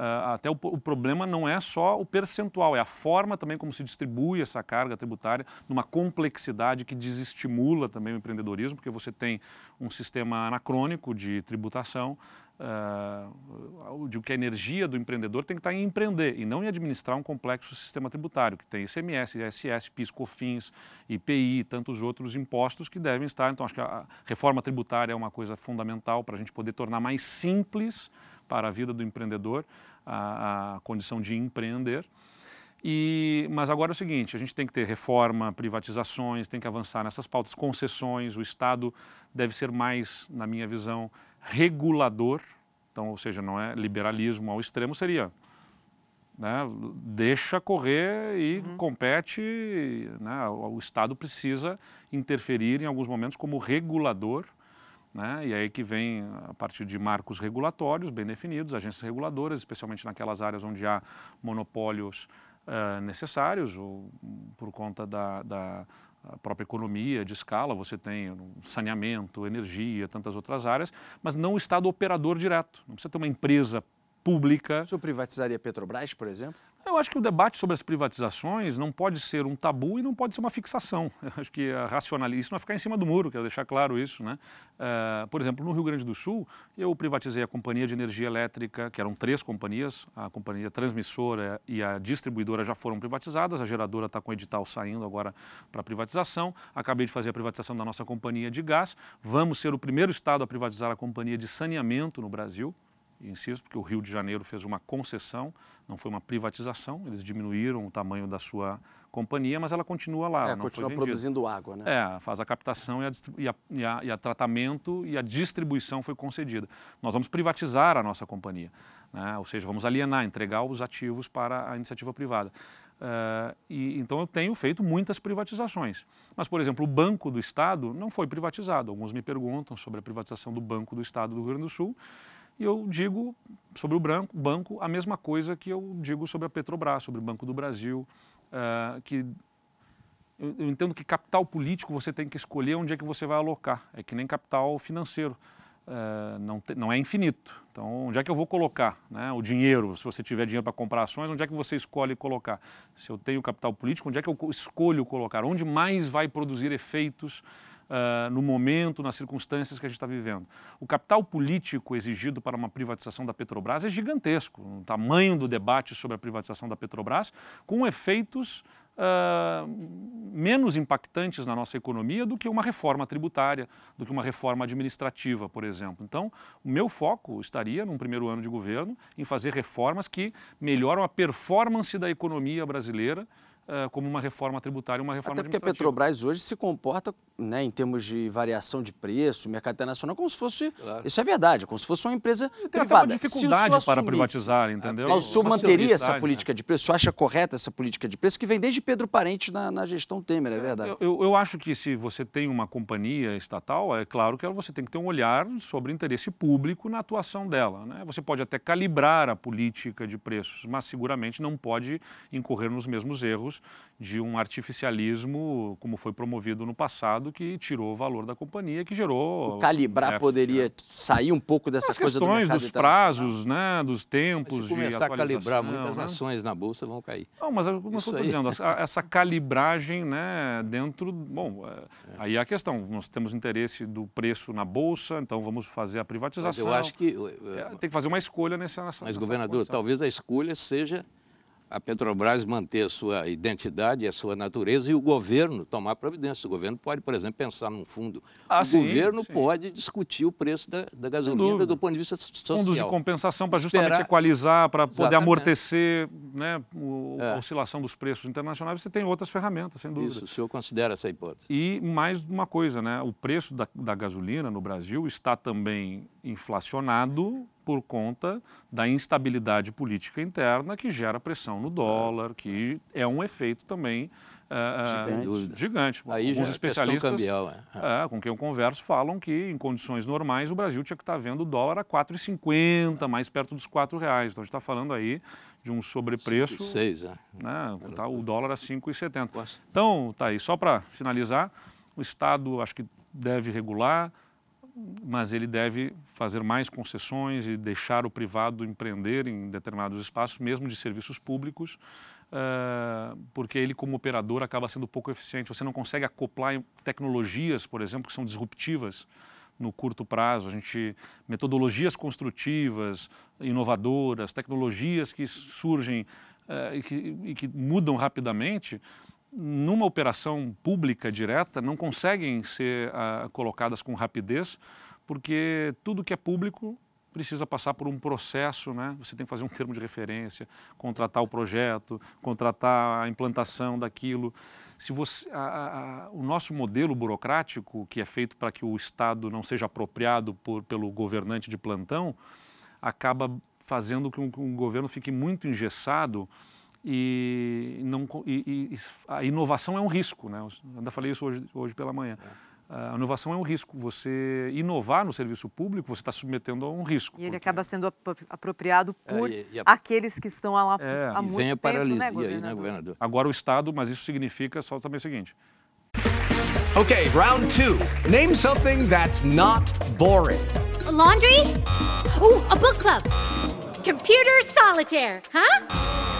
S2: Uh, até o, o, problema não é só o percentual, é a forma também como se distribui essa carga tributária, numa complexidade que desestimula também o empreendedorismo, porque você tem um sistema anacrônico de tributação, uh, de que a energia do empreendedor tem que estar em empreender e não em administrar um complexo sistema tributário, que tem ICMS, ISS, PIS, COFINS, IPI e tantos outros impostos que devem estar. Então, acho que a reforma tributária é uma coisa fundamental para a gente poder tornar mais simples para a vida do empreendedor, a, a condição de empreender. E, mas agora é o seguinte, a gente tem que ter reforma, privatizações, tem que avançar nessas pautas, concessões, o Estado deve ser mais, na minha visão, regulador, então, ou seja, não é liberalismo ao extremo, seria né, deixa correr e uhum. compete, né, o, o Estado precisa interferir em alguns momentos como regulador né? E aí que vem, a partir de marcos regulatórios bem definidos, agências reguladoras, especialmente naquelas áreas onde há monopólios uh, necessários, ou, por conta da, da própria economia de escala, você tem saneamento, energia, tantas outras áreas, mas não o Estado operador direto. Não precisa ter uma empresa pública.
S1: O senhor privatizaria Petrobras, por exemplo?
S2: Eu acho que o debate sobre as privatizações não pode ser um tabu e não pode ser uma fixação. (laughs) Eu acho que a isso não é ficar em cima do muro, quero deixar claro isso. Né? Uh, por exemplo, no Rio Grande do Sul, eu privatizei a Companhia de Energia Elétrica, que eram três companhias, a companhia transmissora e a distribuidora já foram privatizadas, a geradora está com o edital saindo agora para privatização. Acabei de fazer a privatização da nossa companhia de gás. Vamos ser o primeiro estado a privatizar a companhia de saneamento no Brasil insisto, porque o Rio de Janeiro fez uma concessão, não foi uma privatização, eles diminuíram o tamanho da sua companhia, mas ela continua lá.
S1: É, continua produzindo água, né?
S2: É, faz a captação e a, e, a, e, a, e a, tratamento e a distribuição foi concedida. Nós vamos privatizar a nossa companhia, né? ou seja, vamos alienar, entregar os ativos para a iniciativa privada. Uh, e, então eu tenho feito muitas privatizações. Mas, por exemplo, o Banco do Estado não foi privatizado. Alguns me perguntam sobre a privatização do Banco do Estado do Rio Grande do Sul. E eu digo sobre o branco, banco a mesma coisa que eu digo sobre a Petrobras, sobre o Banco do Brasil, uh, que eu, entendo que capital político você tem que escolher onde é que você vai alocar. É que nem capital financeiro. Uh, não, te, não é infinito. Então, onde é que eu vou colocar né, o dinheiro? Se você tiver dinheiro para comprar ações, onde é que você escolhe colocar? Se eu tenho capital político, onde é que eu escolho colocar? Onde mais vai produzir efeitos uh, no momento, nas circunstâncias que a gente está vivendo. O capital político exigido para uma privatização da Petrobras é gigantesco. O tamanho do debate sobre a privatização da Petrobras, com efeitos Uh, menos impactantes na nossa economia do que uma reforma tributária, do que uma reforma administrativa, por exemplo. Então, o meu foco estaria, num primeiro ano de governo, em fazer reformas que melhoram a performance da economia brasileira como uma reforma tributária, uma reforma
S1: Até porque a Petrobras hoje se comporta, né, em termos de variação de preço, mercado internacional, como se fosse, claro. isso é verdade, como se fosse uma empresa
S2: Tem
S1: privada.
S2: Tem dificuldade para privatizar, entendeu?
S1: Mas o senhor manteria essa política de preço? O senhor acha correta essa política de preço que vem desde Pedro Parente na, na gestão Temer, é verdade?
S2: Eu, eu, eu, acho que se você tem uma companhia estatal, é claro que você tem que ter um olhar sobre interesse público na atuação dela. Né? Você pode até calibrar a política de preços, mas seguramente não pode incorrer nos mesmos erros de um artificialismo como foi promovido no passado, que tirou o valor da companhia, que gerou...
S1: O calibrar poderia né? sair um pouco dessa
S2: As
S1: coisa
S2: do
S1: mercado
S2: dos prazos, né, dos tempos
S3: mas se começar
S2: de
S3: a calibrar, muitas
S2: né?
S3: ações na Bolsa vão cair.
S2: Não, mas como eu estou dizendo, essa calibragem né, dentro... Bom, é. aí é a questão, nós temos interesse do preço na Bolsa, então vamos fazer a privatização.
S3: Mas eu acho que...
S2: É, tem que fazer uma escolha nessa... nessa
S3: mas, governador, talvez a escolha seja a Petrobras manter a sua identidade, a sua natureza e o governo tomar providência. O governo pode, por exemplo, pensar num fundo.
S2: Ah,
S3: o
S2: sim,
S3: governo
S2: sim.
S3: pode discutir o preço da, da gasolina do ponto de vista social.
S2: Fundos de compensação para justamente equalizar, para poder Exatamente. amortecer né, o, é. a oscilação dos preços internacionais. Você tem outras ferramentas, sem dúvida.
S3: Isso, o senhor considera essa hipótese.
S2: E mais uma coisa, né, o preço da, da gasolina no Brasil está também inflacionado por conta da instabilidade política interna que gera pressão no dólar, que é um efeito também
S3: gigante.
S2: gigante.
S3: Aí
S2: Alguns
S3: já
S2: especialistas
S3: cambial,
S2: é. É, com quem eu converso falam que em condições normais o Brasil tinha que estar vendo o dólar a 4,50, mais perto dos 4 reais. Então a gente está falando aí de um sobrepreço.
S3: 5, 6, é.
S2: né, tá, o dólar a 5,70. Então, tá aí, só para finalizar, o Estado acho que deve regular, mas ele deve fazer mais concessões e deixar o privado empreender em determinados espaços, mesmo de serviços públicos, uh, porque ele, como operador, acaba sendo pouco eficiente. Você não consegue acoplar tecnologias, por exemplo, que são disruptivas no curto prazo. A gente metodologias construtivas, inovadoras, tecnologias que surgem uh, e, que, e que mudam rapidamente numa operação pública direta, não conseguem ser uh, colocadas com rapidez, porque tudo que é público precisa passar por um processo, né? Você tem que fazer um termo de referência, contratar o projeto, contratar a implantação daquilo. Se você, a, a, o nosso modelo burocrático, que é feito para que o Estado não seja apropriado por, pelo governante de plantão, acaba fazendo com que o governo fique muito engessado e, não, e, e, a inovação é um risco, né? Eu ainda falei isso hoje, hoje pela manhã. É. A inovação é um risco. Você inovar no serviço público, você está submetendo a um risco.
S4: E ele porque... acaba sendo apropriado por é, e, e a... aqueles que estão lá é. há muito
S3: vem a
S4: tempo,
S3: paralisia
S4: né,
S3: governador? Aí, né, governador?
S2: Agora o Estado, mas isso significa só também o seguinte.
S5: Ok, round two. Name something that's not boring.
S6: A laundry? Uh, a book club. Computer solitaire, huh?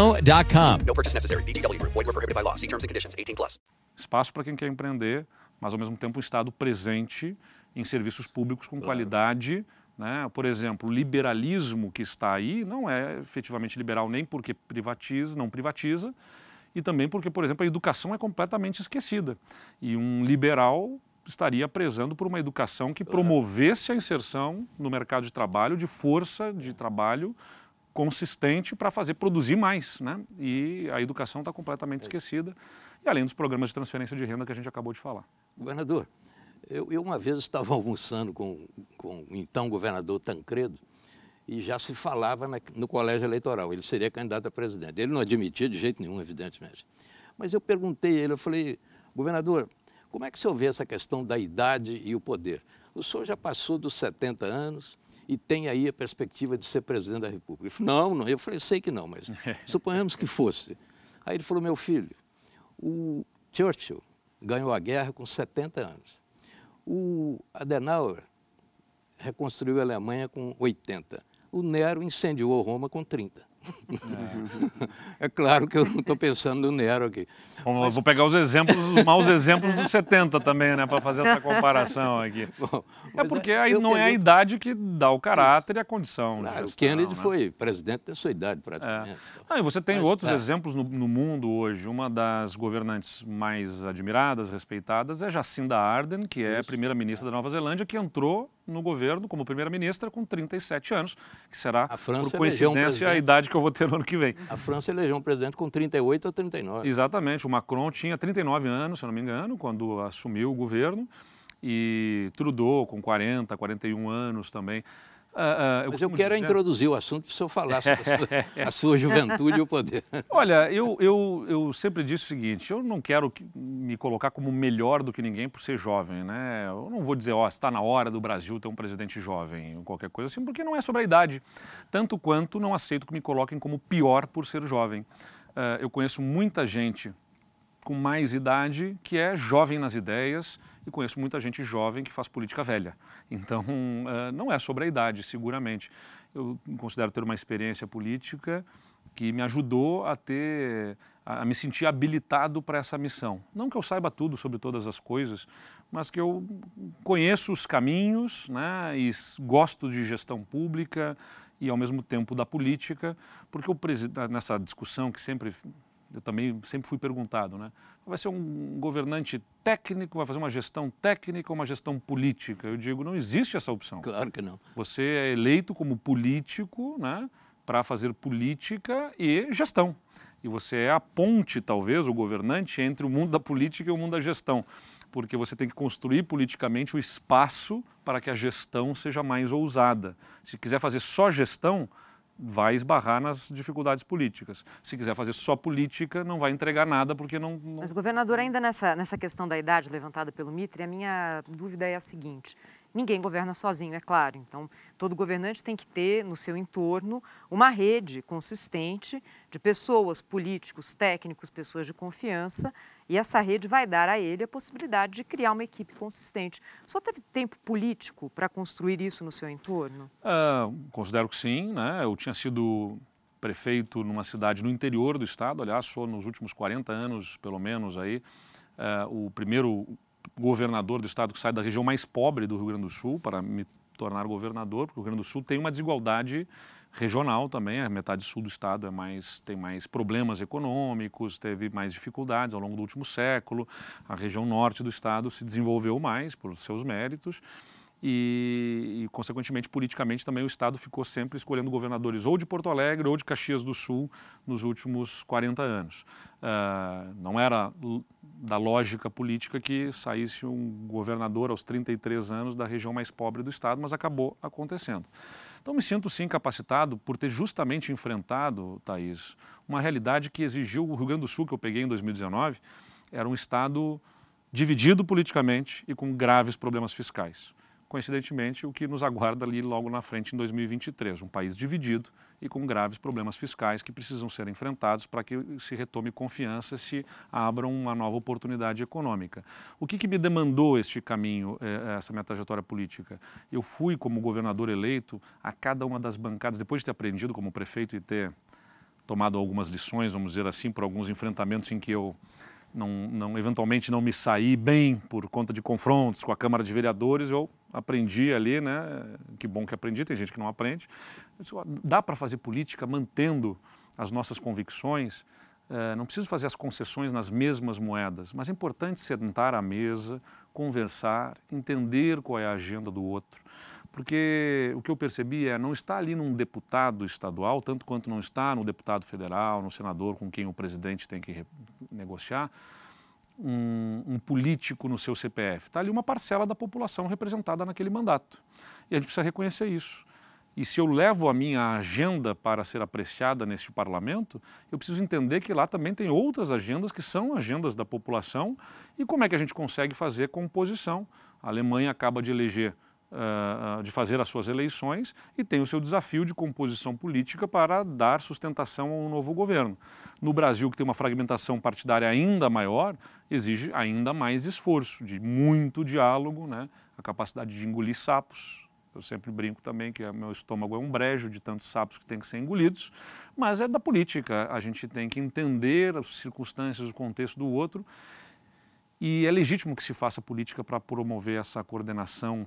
S7: chumbacasino.com.
S8: No purchase necessary. Void were prohibited by law. See terms and conditions. 18 plus.
S2: Espaço para quem quer empreender, mas ao mesmo tempo um Estado presente em serviços públicos com qualidade. Né? Por exemplo, o liberalismo que está aí não é efetivamente liberal nem porque privatiza, não privatiza, e também porque, por exemplo, a educação é completamente esquecida. E um liberal estaria prezando por uma educação que promovesse a inserção no mercado de trabalho de força de trabalho consistente para fazer produzir mais, né? E a educação está completamente esquecida, e além dos programas de transferência de renda que a gente acabou de falar.
S3: Governador, eu, eu uma vez estava (laughs) almoçando com, com o então governador Tancredo e já se falava na- no colégio eleitoral, ele seria candidato a presidente. Ele não admitia de jeito nenhum, evidentemente. Mas eu perguntei a ele, eu falei, governador, como é que o senhor vê essa questão da idade e o poder? O senhor já passou dos 70 anos e tem aí a perspectiva de ser presidente da República. Ele falou, não, não. Eu falei, sei que não, mas (laughs) suponhamos que fosse. Aí ele falou, meu filho, o Churchill ganhou a guerra com 70 anos. O Adenauer reconstruiu a Alemanha com 80. O Nero incendiou Roma com 30. É, claro que eu não estou pensando no Nero aqui.
S2: Bom, eu vou pegar os exemplos, os maus exemplos dos 70 também, né, para fazer essa comparação aqui. (laughs)
S3: Bom,
S2: É
S3: mas
S2: porque
S3: aí
S2: aí não é a idade que dá o caráter e a condição. de
S3: Claro, o
S2: gestão,
S3: Kennedy
S2: né?
S3: foi presidente da sua idade,
S2: É.
S3: praticamente.
S2: Ah, e você tem
S3: Mas,
S2: outros
S3: é.
S2: exemplos no, no mundo hoje. Uma das governantes mais admiradas, respeitadas, é Jacinda Ardern, que é primeira-ministra da Nova Zelândia, que entrou no governo como primeira-ministra com 37 anos, que será,
S3: A França
S2: por
S3: elegeu um
S2: coincidência, a idade que eu vou ter no ano que vem.
S3: A França elegeu um presidente com 38 ou 39.
S2: Exatamente. O Macron tinha 39 anos, se eu não me engano, quando assumiu o governo, e Trudeau com 40, 41 anos também. Ah, ah,
S3: Mas eu quero
S2: dizer-
S3: introduzir o assunto para o senhor falar sobre a sua, (laughs) a sua juventude e o poder.
S2: Olha, eu, eu, eu sempre disse o seguinte: eu não quero que- me colocar como melhor do que ninguém por ser jovem, né? Eu não vou dizer, ó, está na hora do Brasil ter um presidente jovem, ou qualquer coisa assim, porque não é sobre a idade. Tanto quanto não aceito que me coloquem como pior por ser jovem. Ah, eu conheço muita gente com mais idade que é jovem nas ideias e conheço muita gente jovem que faz política velha. Então, (laughs) eh, não é sobre a idade, seguramente. Eu considero ter uma experiência política que me ajudou a ter, a me sentir habilitado para essa missão. Não que eu saiba tudo sobre todas as coisas, mas que eu conheço os caminhos, né, e gosto de gestão pública e ao mesmo tempo da política, porque o nessa discussão que sempre eu também sempre fui perguntado, né? Vai ser um governante técnico, vai fazer uma gestão técnica ou uma gestão política? Eu digo, não existe essa opção.
S3: Claro que não.
S2: Você é eleito como político, né, para fazer política e gestão. E você é a ponte, talvez, o governante entre o mundo da política e o mundo da gestão, porque você tem que construir politicamente o espaço para que a gestão seja mais ousada. Se quiser fazer só gestão, vai esbarrar nas dificuldades políticas. Se quiser fazer só política, não vai entregar nada porque não, não
S4: Mas, governador, ainda nessa, nessa questão da idade levantada pelo Mitre, a minha dúvida é a seguinte: ninguém governa sozinho, é claro. Então, todo governante tem que ter no seu entorno uma rede consistente de pessoas, políticos, técnicos, pessoas de confiança, e essa rede vai dar a ele a possibilidade de criar uma equipe consistente. Só teve tempo político para construir isso no seu entorno?
S2: Ah, considero que sim, né? Eu tinha sido prefeito numa cidade no interior do estado, aliás, sou nos últimos 40 anos, pelo menos aí, ah, o primeiro governador do estado que sai da região mais pobre do Rio Grande do Sul para me tornar governador, porque o Rio Grande do Sul tem uma desigualdade regional também, a metade sul do estado é mais, tem mais problemas econômicos, teve mais dificuldades ao longo do último século, a região norte do estado se desenvolveu mais por seus méritos, e, e, consequentemente, politicamente também o Estado ficou sempre escolhendo governadores ou de Porto Alegre ou de Caxias do Sul nos últimos 40 anos. Uh, não era da lógica política que saísse um governador aos 33 anos da região mais pobre do Estado, mas acabou acontecendo. Então, me sinto sim capacitado por ter justamente enfrentado, Thaís, uma realidade que exigiu o Rio Grande do Sul, que eu peguei em 2019, era um Estado dividido politicamente e com graves problemas fiscais coincidentemente, o que nos aguarda ali logo na frente em 2023. Um país dividido e com graves problemas fiscais que precisam ser enfrentados para que se retome confiança, se abra uma nova oportunidade econômica. O que, que me demandou este caminho, eh, essa minha trajetória política? Eu fui, como governador eleito, a cada uma das bancadas, depois de ter aprendido como prefeito e ter tomado algumas lições, vamos dizer assim, por alguns enfrentamentos em que eu não, não, eventualmente não me saí bem por conta de confrontos com a Câmara de Vereadores, eu aprendi ali, né? Que bom que aprendi, tem gente que não aprende. Disse, dá para fazer política mantendo as nossas convicções, é, não preciso fazer as concessões nas mesmas moedas, mas é importante sentar à mesa, conversar, entender qual é a agenda do outro. Porque o que eu percebi é não está ali num deputado estadual, tanto quanto não está no deputado federal, no senador com quem o presidente tem que negociar, um, um, político no seu CPF. Está ali uma parcela da população representada naquele mandato. E a gente precisa reconhecer isso. E se eu levo a minha agenda para ser apreciada neste parlamento, eu preciso entender que lá também tem outras agendas que são agendas da população e como é que a gente consegue fazer composição. A Alemanha acaba de eleger uh, de fazer as suas eleições e tem o seu desafio de composição política para dar sustentação a um novo governo. No Brasil, que tem uma fragmentação partidária ainda maior, exige ainda mais esforço, de muito diálogo, né? a capacidade de engolir sapos. Eu sempre brinco também que meu estômago é um brejo de tantos sapos que tem que ser engolidos, mas é da política. A gente tem que entender as circunstâncias, o contexto do outro. E é legítimo que se faça política para promover essa coordenação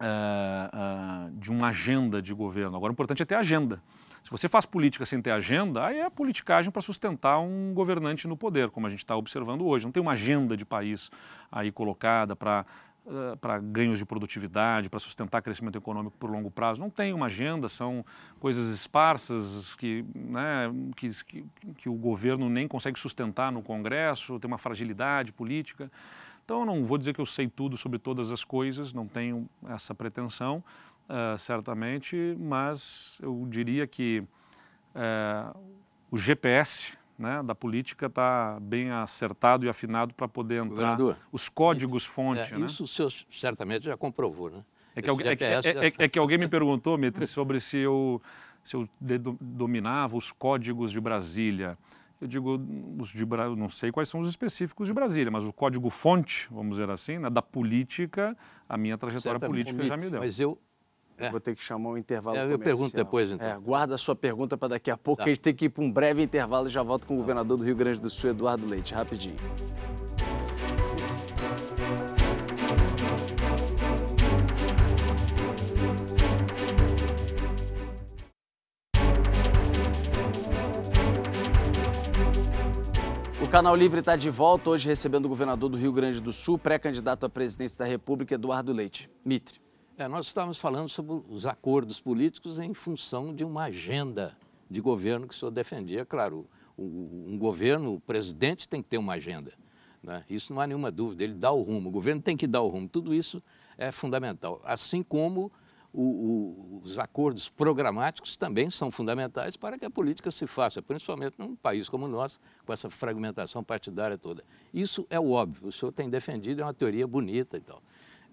S2: uh, de uma agenda de governo. Agora, o importante é ter agenda. Se você faz política sem ter agenda, aí é a politicagem para sustentar um governante no poder, como a gente está observando hoje. Não tem uma agenda de país aí colocada para uh, para ganhos de produtividade, para sustentar crescimento econômico por longo prazo. Não tem uma agenda, são coisas esparsas que, né, que, que, que o governo nem consegue sustentar no Congresso, tem uma fragilidade política. Então, eu não vou dizer que eu sei tudo sobre todas as coisas, não tenho essa pretensão, uh, certamente, mas eu diria que uh, o GPS né, da política está bem acertado e afinado para poder entrar Governador, os códigos-fonte.
S3: É, né? Isso o senhor certamente já comprovou, né?
S2: É que, alguém, é, é, é que, alguém me (laughs) perguntou, Mitri, sobre se eu, se eu dominava os códigos de Brasília. Eu digo, os de, não sei quais são os específicos de Brasília, mas o código fonte, vamos dizer assim, né, da política, a minha trajetória política já me deu.
S3: Mas eu
S1: é. Vou ter que chamar um intervalo. É,
S3: eu pergunto depois, então. É,
S1: guarda a sua pergunta para daqui a pouco, tá. que a gente tem que ir para um breve intervalo e já volto com o governador do Rio Grande do Sul, Eduardo Leite. Rapidinho. Canal Livre está de volta hoje recebendo o governador do Rio Grande do Sul, pré-candidato à presidência da República, Eduardo Leite. Mitre.
S3: É, nós estávamos falando sobre os acordos políticos em função de uma agenda de governo que o senhor defendia. Claro, um governo, o presidente tem que ter uma agenda. Né? Isso não há nenhuma dúvida, ele dá o rumo, o governo tem que dar o rumo. Tudo isso é fundamental. Assim como o, o, os acordos programáticos também são fundamentais para que a política se faça, principalmente num país como o nosso, com essa fragmentação partidária toda. Isso é o óbvio, o senhor tem defendido, é uma teoria bonita e tal.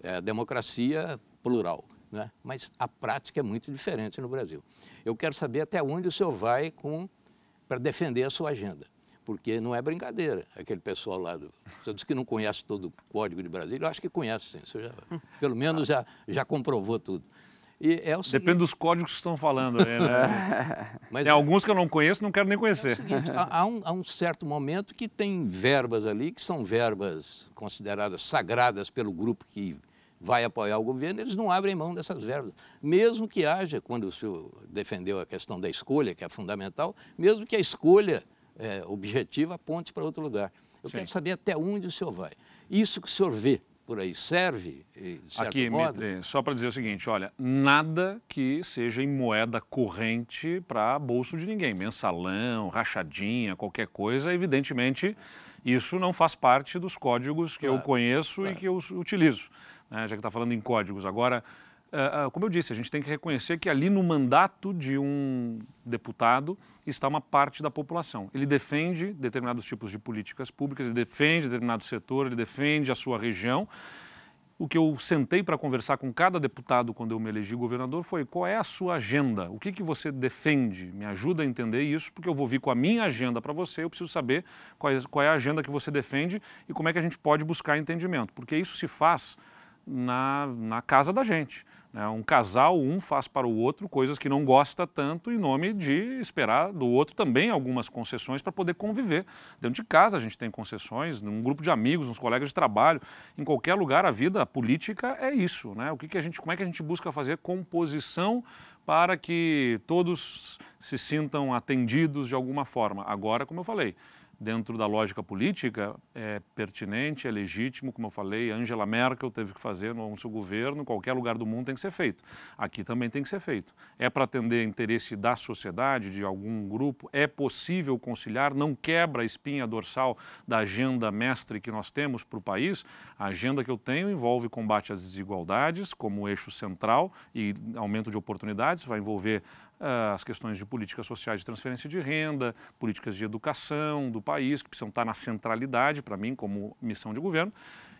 S3: É democracia plural, né? mas a prática é muito diferente no Brasil. Eu quero saber até onde o senhor vai para defender a sua agenda porque não é brincadeira. Aquele pessoal lá, do, você diz que não conhece todo o código de Brasília, eu acho que conhece sim, você já, pelo menos já, já comprovou tudo.
S2: É seguinte... Depende dos códigos que estão falando. Aí, né? (laughs) Mas tem é... alguns que eu não conheço não quero nem conhecer. É
S3: seguinte, há, há, um, há, um, certo momento que tem verbas ali que são verbas consideradas sagradas pelo grupo que vai apoiar o governo, eles não abrem mão dessas verbas. Mesmo que haja, quando o senhor defendeu a questão da escolha, que é fundamental, mesmo que a escolha é, objetiva aponte para outro lugar. Eu Sim. quero saber até onde o senhor vai. Isso que o senhor vê por aí serve, certo
S2: Aqui,
S3: modo?
S2: Só para dizer o seguinte, olha, nada que seja em moeda corrente para bolso de ninguém, mensalão, rachadinha, qualquer coisa, evidentemente isso não faz parte dos códigos que eu
S3: Claro,
S2: conheço
S3: claro.
S2: e que eu utilizo, né, já que está falando em códigos. Agora, como eu disse, a gente tem que reconhecer que ali no mandato de um deputado está uma parte da população. Ele defende determinados tipos de políticas públicas, ele defende determinado setor, ele defende a sua região. O que eu sentei para conversar com cada deputado quando eu me elegi governador foi qual é a sua agenda, o que, que você defende, me ajuda a entender isso, porque eu vou vir com a minha agenda para você, eu preciso saber qual é, qual é a agenda que você defende e como é que a gente pode buscar entendimento, porque isso se faz na, na casa da gente. Né? Um casal, um faz para o outro coisas que não gosta tanto em nome de esperar do outro também algumas concessões para poder conviver. Dentro de casa a gente tem concessões, num grupo de amigos, nos colegas de trabalho, em qualquer lugar a vida política é isso. Né? O que, que a gente, como é que a gente busca fazer composição para que todos se sintam atendidos de alguma forma? Agora, como eu falei, dentro da lógica política, é pertinente, é legítimo, como eu falei, Angela Merkel teve que fazer no seu governo, em qualquer lugar do mundo tem que ser feito. Aqui também tem que ser feito. É para atender interesse da sociedade, de algum grupo, é possível conciliar, não quebra a espinha dorsal da agenda mestre que nós temos para o país. A agenda que eu tenho envolve combate às desigualdades como eixo central e aumento de oportunidades, vai envolver as questões de políticas sociais de transferência de renda, políticas de educação do país, que precisam estar na centralidade, para mim, como missão de governo,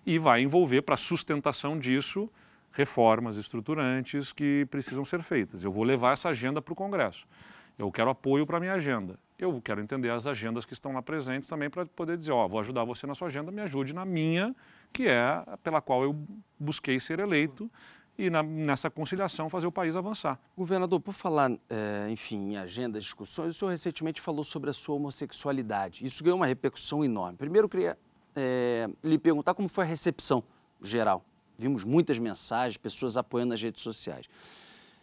S2: e vai envolver, para a sustentação disso, reformas estruturantes que precisam ser feitas. Eu vou levar essa agenda para o Congresso. Eu quero apoio para a minha agenda. Eu quero entender as agendas que estão lá presentes também para poder dizer, ó, vou ajudar você na sua agenda, me ajude na minha, que é pela qual eu busquei ser eleito e na- nessa conciliação fazer o país avançar.
S1: Governador, por falar, eh, enfim, em agendas, discussões, o senhor recentemente falou sobre a sua homossexualidade. Isso ganhou uma repercussão enorme. Primeiro, eu queria eh, lhe perguntar como foi a recepção geral. Vimos muitas mensagens, pessoas apoiando nas redes sociais.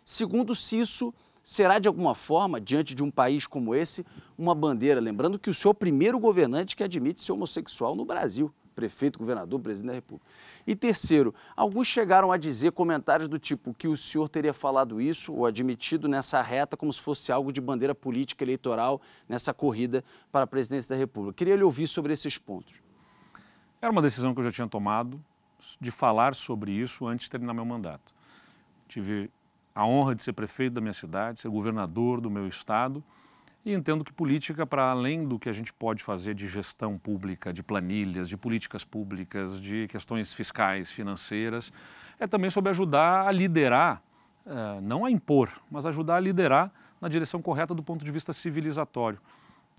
S1: Segundo, se isso será de alguma forma, diante de um país como esse, uma bandeira. Lembrando que o senhor é o primeiro governante que admite ser homossexual no Brasil. Prefeito, governador, presidente da República. E terceiro, alguns chegaram a dizer comentários do tipo que o senhor teria falado isso ou admitido nessa reta como se fosse algo de bandeira política eleitoral nessa corrida para a presidência da República. Queria lhe ouvir sobre esses pontos.
S2: Era uma decisão que eu já tinha tomado de falar sobre isso antes de terminar meu mandato. Tive a honra de ser prefeito da minha cidade, ser governador do meu estado e entendo que política, para além do que a gente pode fazer de gestão pública, de planilhas, de políticas públicas, de questões fiscais, financeiras, é também sobre ajudar a liderar, eh, não a impor, mas ajudar a liderar na direção correta do ponto de vista civilizatório.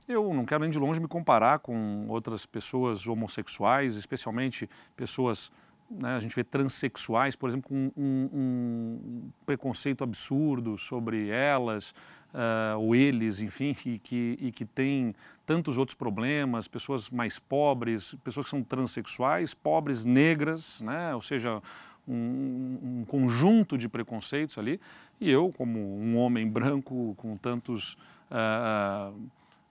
S2: Eu não quero nem de longe me comparar com outras pessoas homossexuais, especialmente pessoas, né, a gente vê transexuais, por exemplo, com um, um preconceito absurdo sobre elas, ah, ou eles, enfim, e que, e que tem tantos outros problemas, pessoas mais pobres, pessoas que são transexuais, pobres, negras, né, ou seja, um, um conjunto de preconceitos ali, e eu, como um homem branco com tantos. ah,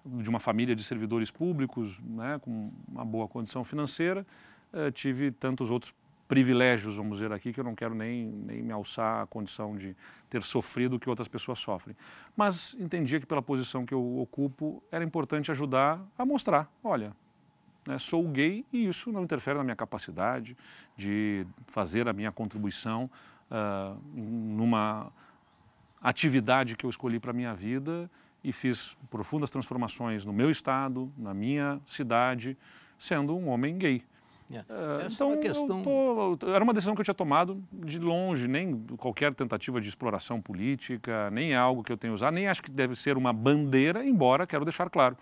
S2: de uma família de servidores públicos, né, com uma boa condição financeira, eh, tive tantos outros privilégios, vamos dizer aqui, que eu não quero nem, nem me alçar à condição de ter sofrido o que outras pessoas sofrem. Mas entendia que pela posição que eu ocupo, era importante ajudar a mostrar, olha, né, sou gay e isso não interfere na minha capacidade de fazer a minha contribuição ah, numa atividade que eu escolhi para a minha vida e fiz profundas transformações no meu estado, na minha cidade, sendo um homem gay.
S3: É.
S2: Eh,
S3: Essa é uma questão.
S2: eu tô- era uma decisão que eu tinha tomado de longe, nem qualquer tentativa de exploração política, nem é algo que eu tenho usado, nem acho que deve ser uma bandeira, embora quero deixar claro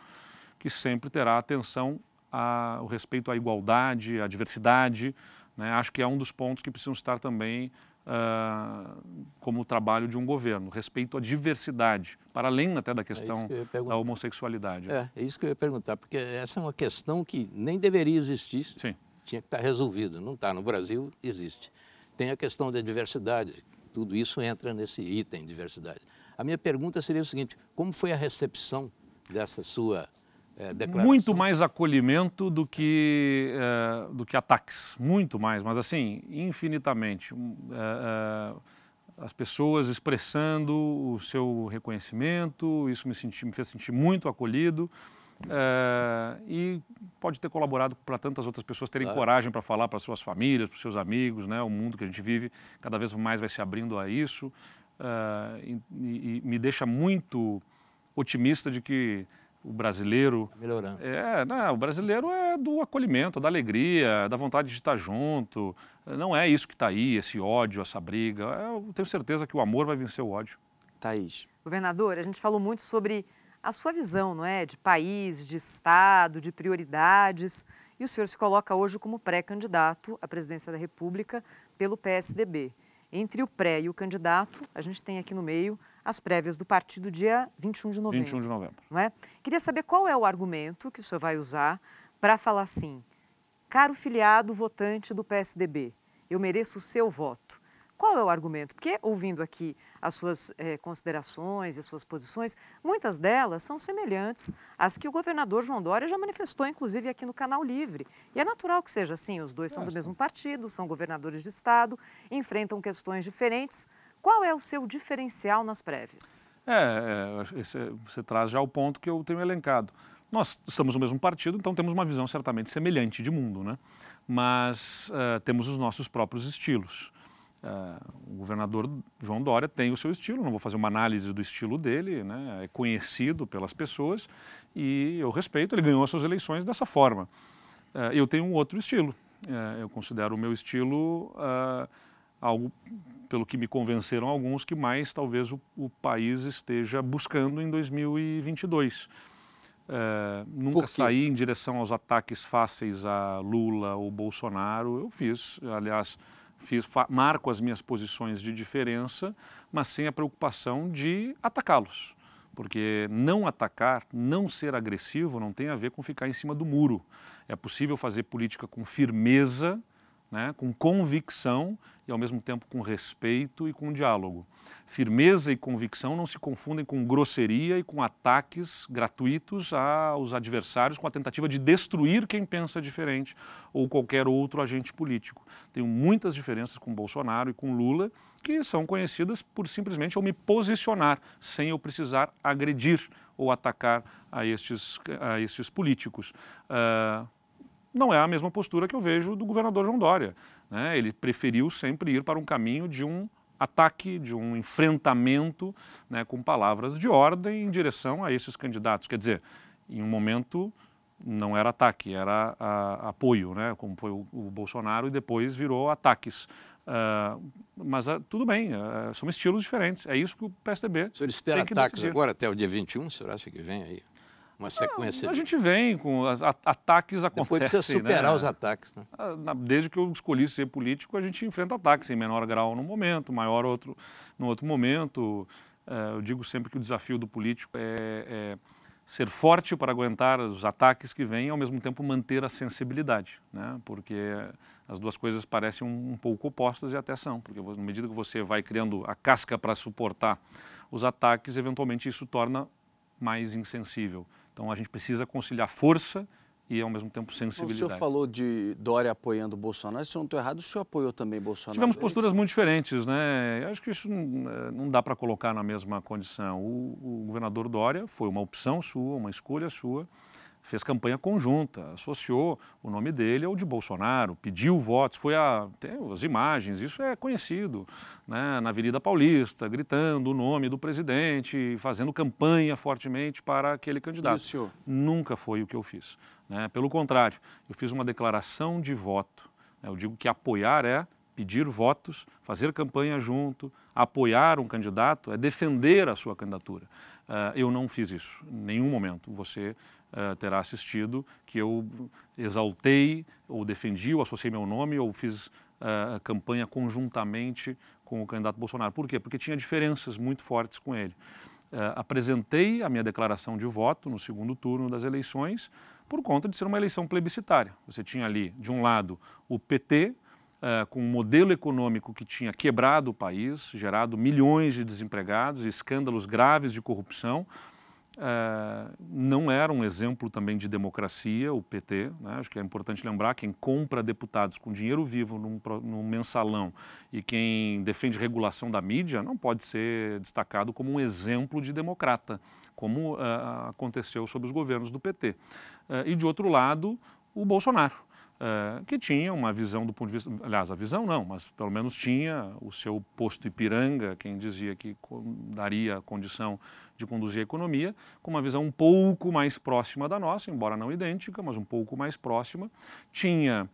S2: que sempre terá atenção ao respeito à igualdade, à diversidade. né? Acho que é um dos pontos que precisam estar também ah, como trabalho de um governo, respeito à diversidade, para além até da questão
S3: que eu ia perguntar.
S2: da homossexualidade.
S3: É, é isso que eu ia perguntar, porque essa é uma questão que nem deveria existir.
S2: Sim.
S3: Tinha que estar resolvido. Não está. No Brasil, existe. Tem a questão da diversidade. Tudo isso entra nesse item, diversidade. A minha pergunta seria o seguinte: como foi a recepção dessa sua é, declaração.
S2: Muito mais acolhimento do que, é, do que ataques, muito mais, mas assim, infinitamente. É, as pessoas expressando o seu reconhecimento, isso me, senti, me fez sentir muito acolhido. É, e pode ter colaborado para tantas outras pessoas terem claro. coragem para falar para suas famílias, para seus amigos, né? O mundo que a gente vive cada vez mais vai se abrindo a isso é, e, e, me deixa muito otimista de que o brasileiro
S3: melhorando.
S2: É, não, o brasileiro é do acolhimento, da alegria, da vontade de estar junto. Não é isso que está aí, esse ódio, essa briga. Eu tenho certeza que o amor vai vencer o ódio.
S1: Thaís.
S4: Governador, a gente falou muito sobre a sua visão, não é, de país, de estado, de prioridades. E o senhor se coloca hoje como pré-candidato à presidência da República pelo PSDB. Entre o pré e o candidato, a gente tem aqui no meio as prévias do partido dia 21 de novembro.
S2: 21 de novembro.
S4: Não é? Queria saber qual é o argumento que o senhor vai usar para falar assim: caro filiado votante do PSDB, eu mereço o seu voto. Qual é o argumento? Porque, ouvindo aqui as suas eh, considerações e as suas posições, muitas delas são semelhantes às que o governador João Dória já manifestou, inclusive aqui no Canal Livre. E é natural que seja assim: os dois são do mesmo partido, são governadores de Estado, enfrentam questões diferentes. Qual é o seu diferencial nas prévias?
S2: É, é esse, você traz já o ponto que eu tenho elencado. Nós estamos no mesmo partido, então temos uma visão certamente semelhante de mundo, né? mas uh, temos os nossos próprios estilos. Uh, o governador João Dória tem o seu estilo, não vou fazer uma análise do estilo dele, né? é conhecido pelas pessoas e eu respeito, ele ganhou as suas eleições dessa forma. Uh, eu tenho um outro estilo, uh, eu considero o meu estilo algo, pelo que me convenceram alguns, que mais talvez o, o país esteja buscando em 2022. nunca saí em direção aos ataques fáceis a Lula ou Bolsonaro, eu fiz, aliás Fiz, marco as minhas posições de diferença, mas sem a preocupação de atacá-los. Porque não atacar, não ser agressivo, não tem a ver com ficar em cima do muro. É possível fazer política com firmeza, né, com convicção e ao mesmo tempo com respeito e com diálogo. Firmeza e convicção não se confundem com grosseria e com ataques gratuitos aos adversários com a tentativa de destruir quem pensa diferente ou qualquer outro agente político. Tenho muitas diferenças com Bolsonaro e com Lula que são conhecidas por simplesmente eu me posicionar sem eu precisar agredir ou atacar a estes, a estes políticos. Uh, não é a mesma postura que eu vejo do governador João Dória. Né? Ele preferiu sempre ir para um caminho de um ataque, de um enfrentamento né, com palavras de ordem em direção a esses candidatos. Quer dizer, em um momento não era ataque, era a, apoio, né, como foi o, o, Bolsonaro, e depois virou ataques. Uh, mas uh, tudo bem, uh, são estilos diferentes. É isso que o PSDB.
S3: O senhor espera ataques decidir. agora até o dia 21? O senhor acha que vem aí? Uma sequência.
S2: Não, a gente vem com as, ataques acontecem. Depois precisa
S3: superar
S2: né?
S3: os ataques. Né?
S2: Ah, desde que eu escolhi ser político, a gente enfrenta ataques em menor grau num momento, maior outro no outro momento. É, eu digo sempre que o desafio do político é, é ser forte para aguentar os ataques que vêm e ao mesmo tempo manter a sensibilidade, né? Porque as duas coisas parecem um, um pouco opostas e até são, porque na medida que você vai criando a casca para suportar os ataques, eventualmente isso torna mais insensível. Então a gente precisa conciliar força e ao mesmo tempo sensibilidade.
S1: O senhor falou de Dória apoiando o Bolsonaro. Se eu não estou errado, o senhor apoiou também Bolsonaro?
S2: Tivemos é posturas muito diferentes, né? Acho que isso não eh, dá para colocar na mesma condição. O, o governador Dória foi uma opção sua, uma escolha sua fez campanha conjunta, associou o nome dele ao de Bolsonaro, pediu votos, foi a, tem as imagens, isso é conhecido, né, na Avenida Paulista, gritando o nome do presidente, fazendo campanha fortemente para aquele candidato. E
S1: senhor?
S2: Nunca foi o que eu fiz. Né? Pelo contrário, eu fiz uma declaração de voto. Né? Eu digo que apoiar é pedir votos, fazer campanha junto, apoiar um candidato, é defender a sua candidatura. Uh, eu não fiz isso em nenhum momento. Você uh, terá assistido que eu exaltei ou defendi ou associei meu nome ou fiz uh, campanha conjuntamente com o candidato Bolsonaro. Por quê? Porque tinha diferenças muito fortes com ele. apresentei a minha declaração de voto no segundo turno das eleições por conta de ser uma eleição plebiscitária. Você tinha ali, de um lado, o PT, Uh, com um modelo econômico que tinha quebrado o país, gerado milhões de desempregados, escândalos graves de corrupção, é, não era um exemplo também de democracia, o PT. Né? Acho que é importante lembrar: quem compra deputados com dinheiro vivo num, num, mensalão e quem defende regulação da mídia não pode ser destacado como um exemplo de democrata, como uh, aconteceu sob os governos do PT. Uh, eh, e, de outro lado, o Bolsonaro. Uh, que tinha uma visão do ponto de vista, aliás, a visão não, mas pelo menos tinha o seu posto Ipiranga, quem dizia que daria condição de conduzir a economia, com uma visão um pouco mais próxima da nossa, embora não idêntica, mas um pouco mais próxima. Tinha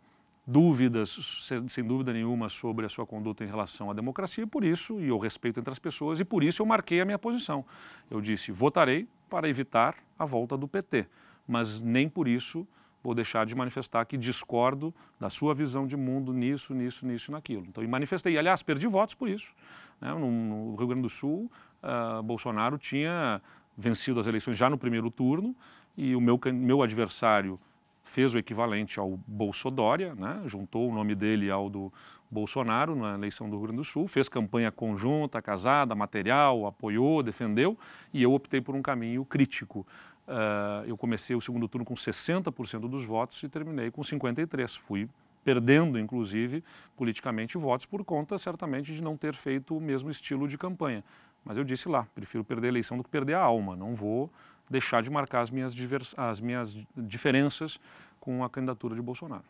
S2: dúvidas, sem dúvida nenhuma, sobre a sua conduta em relação à democracia, por isso, e o respeito entre as pessoas, e por isso eu marquei a minha posição. Eu disse: votarei para evitar a volta do PT, mas nem por isso vou deixar de manifestar que discordo da sua visão de mundo nisso, nisso, nisso e naquilo. Então, e manifestei. Aliás, perdi votos por isso. Né? No, no, Rio Grande do Sul, uh, Bolsonaro tinha vencido as eleições já no primeiro turno e o meu, meu adversário fez o equivalente ao Bolsodória, né? juntou o nome dele ao do Bolsonaro na eleição do Rio Grande do Sul, fez campanha conjunta, casada, material, apoiou, defendeu, e eu optei por um caminho crítico. Uh, eu comecei o segundo turno com 60% dos votos e terminei com 53%. Fui perdendo, inclusive, politicamente votos por conta, certamente, de não ter feito o mesmo estilo de campanha. Mas eu disse lá, prefiro perder a eleição do que perder a alma. Não vou deixar de marcar as minhas, as minhas diferenças com a candidatura de Bolsonaro.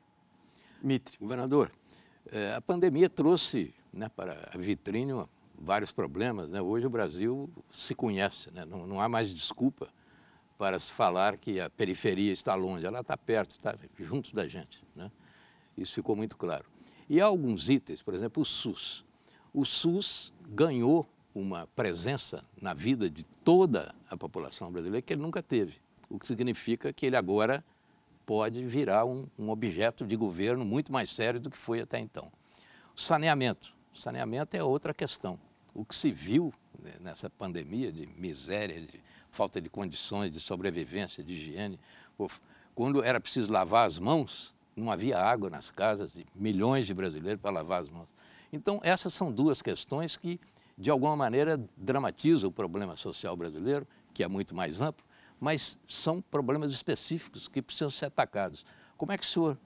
S3: Mitre. Governador, eh, a pandemia trouxe né, para a vitrine vários problemas. Né? Hoje o Brasil se conhece, né? não, não há mais desculpa para se falar que a periferia está longe, ela está perto, está junto da gente. Né? Isso ficou muito claro. E há alguns itens, por exemplo, o SUS. O SUS ganhou uma presença na vida de toda a população brasileira que ele nunca teve, o que significa que ele agora pode virar um, um objeto de governo muito mais sério do que foi até então. O saneamento. O saneamento é outra questão. O que se viu né, nessa pandemia de miséria, de falta de condições de sobrevivência, de higiene. Quando era preciso lavar as mãos, não havia água nas casas de milhões de brasileiros para lavar as mãos. Então, essas são duas questões que, de alguma maneira, dramatizam o problema social brasileiro, que é muito mais amplo, mas são problemas específicos que precisam ser atacados. Como é que o senhor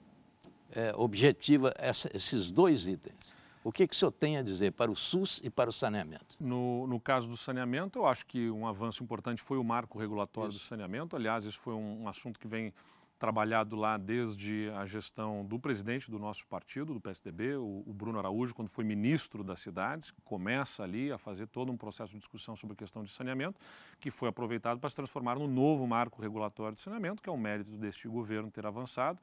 S3: é, objetiva essa, esses dois itens? O que, que o senhor tem a dizer para o SUS e para o saneamento?
S2: No, no caso do saneamento, eu acho que um avanço importante foi o marco regulatório isso. do saneamento. Aliás, isso foi um, um assunto que vem trabalhado lá desde a gestão do presidente do nosso partido, do PSDB, o, o, Bruno Araújo, quando foi ministro das cidades, começa ali a fazer todo um processo de discussão sobre a questão de saneamento, que foi aproveitado para se transformar no novo marco regulatório de saneamento, que é um mérito deste governo ter avançado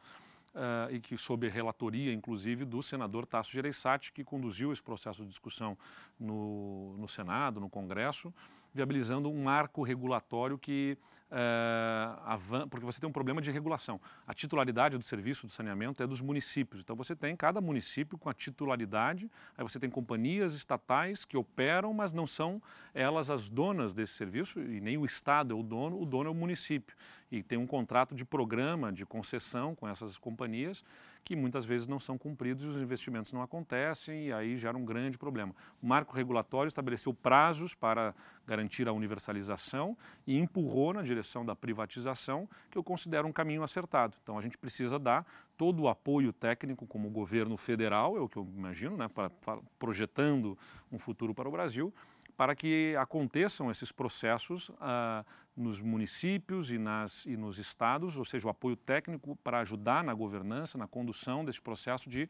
S2: uh, e que sob relatoria, inclusive, do senador Tasso Gereissati, que conduziu esse processo de discussão no, no Senado, no Congresso, viabilizando um marco regulatório que uh, porque você tem um problema de regulação. A titularidade do serviço de saneamento é dos municípios. Então você tem cada município com a titularidade, aí você tem companhias estatais que operam, mas não são elas as donas desse serviço, e nem o Estado é o dono, o dono é o município. E tem um contrato de programa, de concessão com essas companhias que muitas vezes não são cumpridos e os investimentos não acontecem e aí gera um grande problema. O marco regulatório estabeleceu prazos para garantir a universalização e empurrou na direção da privatização, que eu considero um caminho acertado. Então a gente precisa dar todo o apoio técnico como governo federal, é o que eu imagino, né, para, projetando um futuro para o Brasil, para que aconteçam esses processos uh, nos municípios e, nas, e nos estados, ou seja, o apoio técnico para ajudar na governança, na condução desse processo de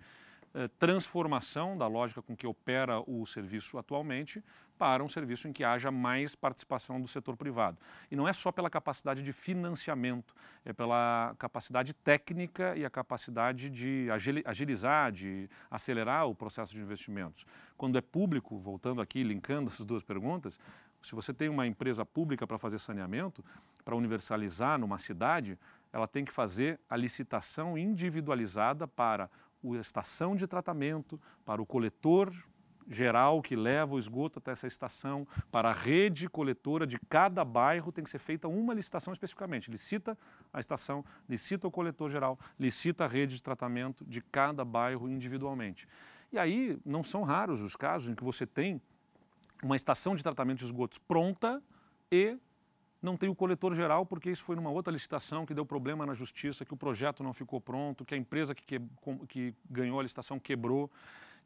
S2: transformação da lógica com que opera o serviço atualmente para um serviço em que haja mais participação do setor privado. E não é só pela capacidade de financiamento, é pela capacidade técnica e a capacidade de agilizar, de acelerar o processo de investimentos. Quando é público, voltando aqui, linkando (laughs) essas duas perguntas, se você tem uma empresa pública para fazer saneamento, para universalizar numa cidade, ela tem que fazer a licitação individualizada para a estação de tratamento, para o coletor geral que leva o esgoto até essa estação, para a rede coletora de cada bairro tem que ser feita uma licitação especificamente. Licita a estação, licita o coletor geral, licita a rede de tratamento de cada bairro individualmente. E aí não são raros os casos em que você tem uma estação de tratamento de esgotos pronta e não tem o coletor geral, porque isso foi numa outra licitação que deu problema na justiça, que o projeto não ficou pronto, que a empresa que, que, que ganhou a licitação quebrou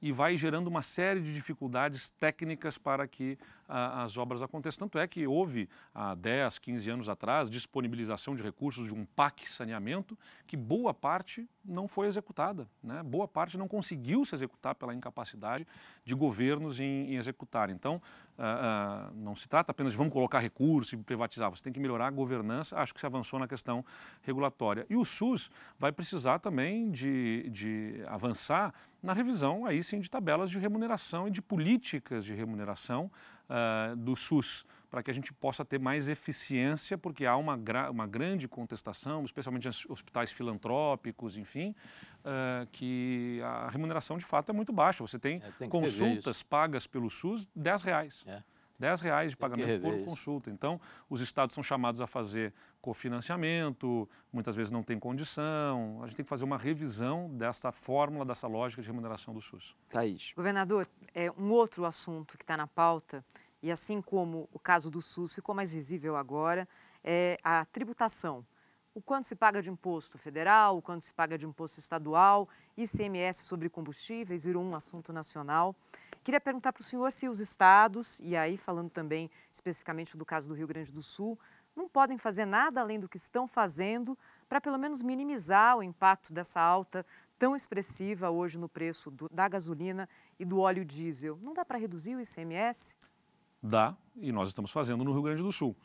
S2: e vai gerando uma série de dificuldades técnicas para que as obras aconteçam. Tanto é que houve, há 10, 15 anos atrás, disponibilização de recursos de um PAC saneamento, que boa parte não foi executada. Né? Boa parte não conseguiu se executar pela incapacidade de governos em, em executar. Então, uh, uh, não se trata apenas de vamos colocar recursos e privatizar, você tem que melhorar a governança. Acho que se avançou na questão regulatória. E o SUS vai precisar também de, de avançar na revisão, aí sim, de tabelas de remuneração e de políticas de remuneração uh, do SUS, para que a gente possa ter mais eficiência, porque há uma, uma grande contestação, especialmente em hospitais filantrópicos, enfim, uh, que a remuneração de fato é muito baixa. Você tem, é, tem consultas pagas pelo SUS, 10 reais. É. 10 reais de pagamento por isso. consulta. Então, os estados são chamados a fazer cofinanciamento, muitas vezes não tem condição. A gente tem que fazer uma revisão dessa fórmula, dessa lógica de remuneração do SUS.
S1: Thaís.
S4: Governador, é um outro assunto que está na pauta, e assim como o caso do SUS ficou mais visível agora, é a tributação. O quanto se paga de imposto federal, o quanto se paga de imposto estadual, ICMS sobre combustíveis virou um assunto nacional. Queria perguntar para o senhor se os estados, e aí falando também especificamente do caso do Rio Grande do Sul, não podem fazer nada além do que estão fazendo para pelo menos minimizar o impacto dessa alta tão expressiva hoje no preço do, da gasolina e do óleo diesel. Não dá para reduzir o ICMS?
S2: Dá, e nós estamos fazendo no Rio Grande do Sul.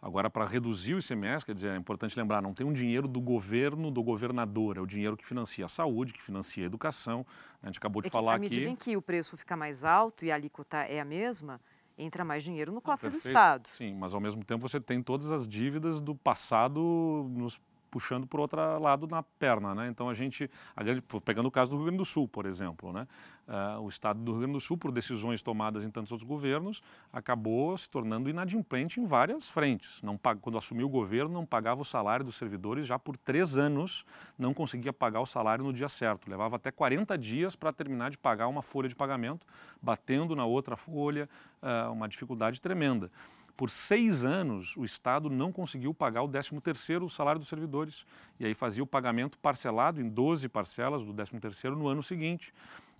S2: Agora, para reduzir o ICMS, quer dizer, é importante lembrar, não tem um dinheiro do governo, do governador, é o dinheiro que financia a saúde, que financia a educação. A gente acabou de
S4: é
S2: falar
S4: aqui. À medida
S2: aqui...
S4: em que o preço fica mais alto e a alíquota é a mesma, entra mais dinheiro no cofre do Estado.
S2: Sim, mas ao mesmo tempo você tem todas as dívidas do passado nos puxando por outro lado na perna, né? Então a gente, a grande, pegando o caso do Rio Grande do Sul, por exemplo, né? Uh, o estado do Rio Grande do Sul, por decisões tomadas em tantos outros governos, acabou se tornando inadimplente em várias frentes. Não quando assumiu o governo, não pagava o salário dos servidores já por três anos, não conseguia pagar o salário no dia certo. Levava até 40 dias para terminar de pagar uma folha de pagamento, batendo na outra folha, uh, uma dificuldade tremenda. Por seis anos, o Estado não conseguiu pagar o 13º salário dos servidores. E aí fazia o pagamento parcelado em 12 parcelas do 13º no ano seguinte.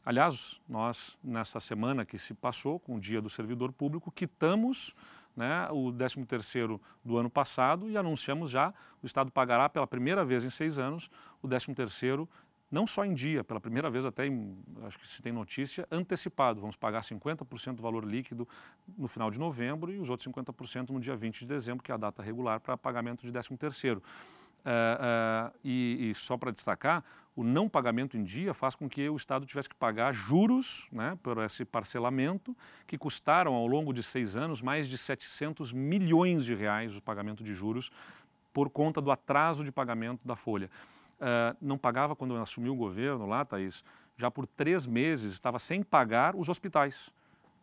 S2: Aliás, nós, nessa semana que se passou, com o Dia do Servidor Público, quitamos né, o 13º do ano passado e anunciamos já, o Estado pagará pela primeira vez em seis anos o 13º não só em dia, pela primeira vez até, em, acho que se tem notícia, antecipado. Vamos pagar 50% do valor líquido no final de novembro e os outros 50% no dia 20 de dezembro, que é a data regular para pagamento de 13 terceiro. Uh, uh, e, e, só para destacar, o não pagamento em dia faz com que o Estado tivesse que pagar juros né, por esse parcelamento, que custaram ao longo de seis anos mais de 700 milhões de reais o pagamento de juros por conta do atraso de pagamento da folha. Uh, não pagava quando assumiu o governo lá, Thaís, já por três meses estava sem pagar os hospitais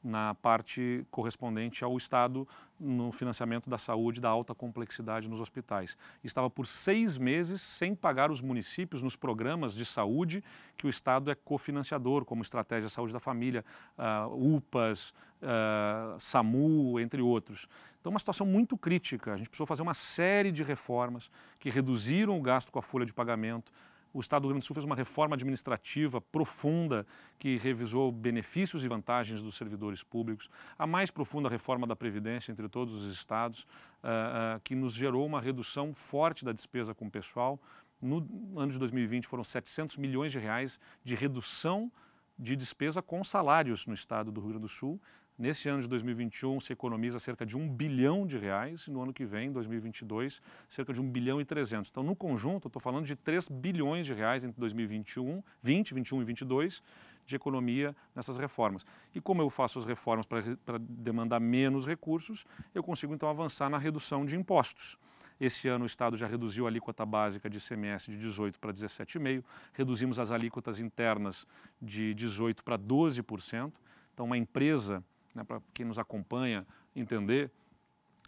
S2: na parte correspondente ao Estado no financiamento da saúde da alta complexidade nos hospitais. Estava por seis meses sem pagar os municípios nos programas de saúde que o Estado é cofinanciador, como Estratégia Saúde da Família, uh, UPAs, uh, SAMU, entre outros. Então, uma situação muito crítica. A gente precisou fazer uma série de reformas que reduziram o gasto com a folha de pagamento, o Estado do Rio Grande do Sul fez uma reforma administrativa profunda que revisou benefícios e vantagens dos servidores públicos, a mais profunda reforma da Previdência entre todos os estados, uh, uh, que nos gerou uma redução forte da despesa com o pessoal. No ano de 2020 foram 700 milhões de reais de redução de despesa com salários no estado do Rio Grande do Sul. Nesse ano de 2021 se economiza cerca de um bilhão de reais e no ano que vem, 2022, cerca de um bilhão e 300. Então, no conjunto, eu estou falando de 3 bilhões de reais entre 2021, 20, 21 e 22 de economia nessas reformas. E como eu faço as reformas para demandar menos recursos, eu consigo então avançar na redução de impostos. Esse ano o Estado já reduziu a alíquota básica de ICMS de 18% para 17,5%, reduzimos as alíquotas internas de 18% para 12%. Então, uma empresa né, para quem nos acompanha entender,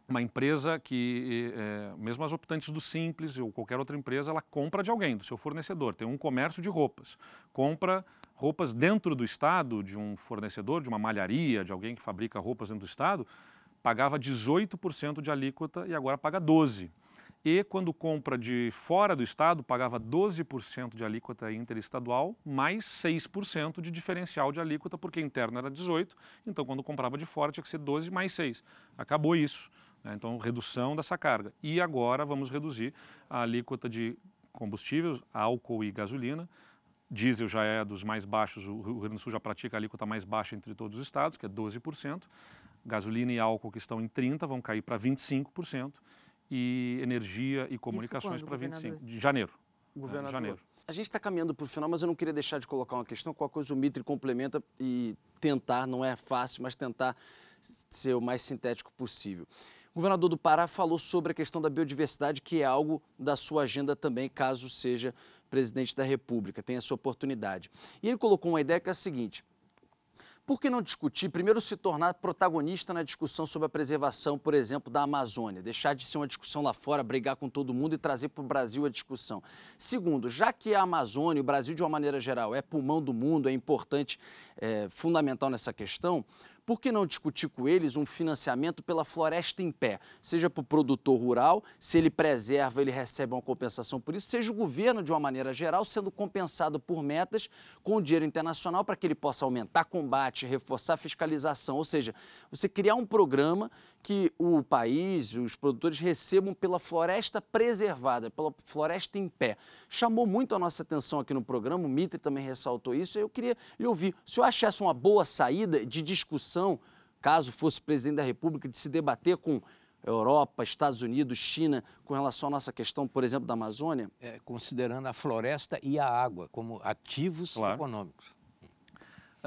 S2: uma empresa que, é, mesmo as optantes do Simples ou qualquer outra empresa, ela compra de alguém, do seu fornecedor. Tem um comércio de roupas. Compra roupas dentro do Estado, de um fornecedor, de uma malharia, de alguém que fabrica roupas dentro do Estado, pagava 18% de alíquota e agora paga 12%. E quando compra de fora do estado, pagava 12% de alíquota interestadual, mais 6% de diferencial de alíquota, porque interno era 18%, então quando comprava de fora tinha que ser 12 mais 6. Acabou isso. Né? Então, redução dessa carga. E agora vamos reduzir a alíquota de combustíveis, álcool e gasolina. Diesel já é dos mais baixos, o Rio Grande do Sul já pratica a alíquota mais baixa entre todos os estados, que é 12%. Gasolina e álcool que estão em 30% vão cair para 25% e energia e comunicações para 25%. De janeiro.
S1: Governador,
S2: É, janeiro.
S1: a gente está caminhando para o final, mas eu não queria deixar de colocar uma questão. Qual coisa o Mitre complementa e tentar, não é fácil, mas tentar ser o mais sintético possível. O governador do Pará falou sobre a questão da biodiversidade, que é algo da sua agenda também, caso seja presidente da República, tenha essa oportunidade. E ele colocou uma ideia que é a seguinte: por que não discutir, primeiro, se tornar protagonista na discussão sobre a preservação, por exemplo, da Amazônia? Deixar de ser uma discussão lá fora, brigar com todo mundo e trazer para o Brasil a discussão. Segundo, já que a Amazônia, o Brasil de uma maneira geral, é pulmão do mundo, é importante, é fundamental nessa questão, por que não discutir com eles um financiamento pela floresta em pé? Seja para o produtor rural, se ele preserva, ele recebe uma compensação por isso, seja o governo, de uma maneira geral, sendo compensado por metas com dinheiro internacional para que ele possa aumentar combate, reforçar a fiscalização. Ou seja, você criar um programa que o país, os produtores recebam pela floresta preservada, pela floresta em pé. Chamou muito a nossa atenção aqui no programa, o Mitre também ressaltou isso, eu queria lhe ouvir. O senhor acha essa uma boa saída de discussão, caso fosse presidente da República, de se debater com Europa, Estados Unidos, China, com relação à nossa questão, por exemplo, da Amazônia?
S3: É, considerando a floresta e a água como ativos
S2: Claro.
S3: econômicos.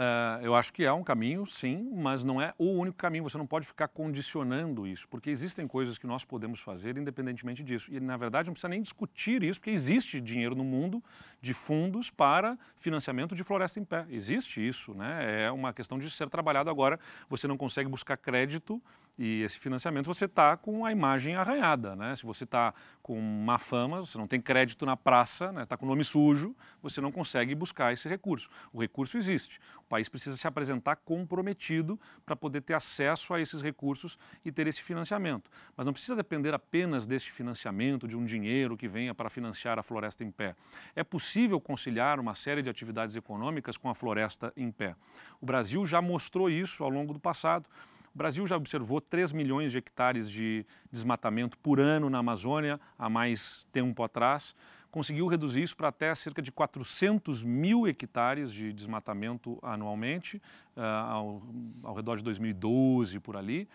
S2: É, eu acho que é um caminho, sim, mas não é o único caminho. Você não pode ficar condicionando isso, porque existem coisas que nós podemos fazer independentemente disso. E, na verdade, não precisa nem discutir isso, porque existe dinheiro no mundo de fundos para financiamento de floresta em pé. Existe isso, né? É uma questão de ser trabalhado agora. Você não consegue buscar crédito e esse financiamento você está com a imagem arranhada, né? Se você está com má fama, você não tem crédito na praça, está com o nome sujo, você não consegue buscar esse recurso. O recurso existe. O país precisa se apresentar comprometido para poder ter acesso a esses recursos e ter esse financiamento. Mas não precisa depender apenas desse financiamento, de um dinheiro que venha para financiar a floresta em pé. É possível conciliar uma série de atividades econômicas com a floresta em pé. O Brasil já mostrou isso ao longo do passado. O Brasil já observou 3 milhões de hectares de desmatamento por ano na Amazônia há mais tempo atrás. Conseguiu reduzir isso para até cerca de 400 mil hectares de desmatamento anualmente, ah, ao, ao redor de 2012 por ali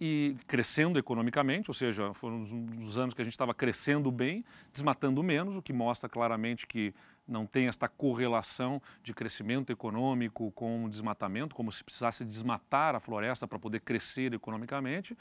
S2: e crescendo economicamente, ou seja, foram uns- anos que a gente estava crescendo bem, desmatando menos, o que mostra claramente que não tem esta correlação de crescimento econômico com desmatamento, como se precisasse desmatar a floresta para poder crescer economicamente.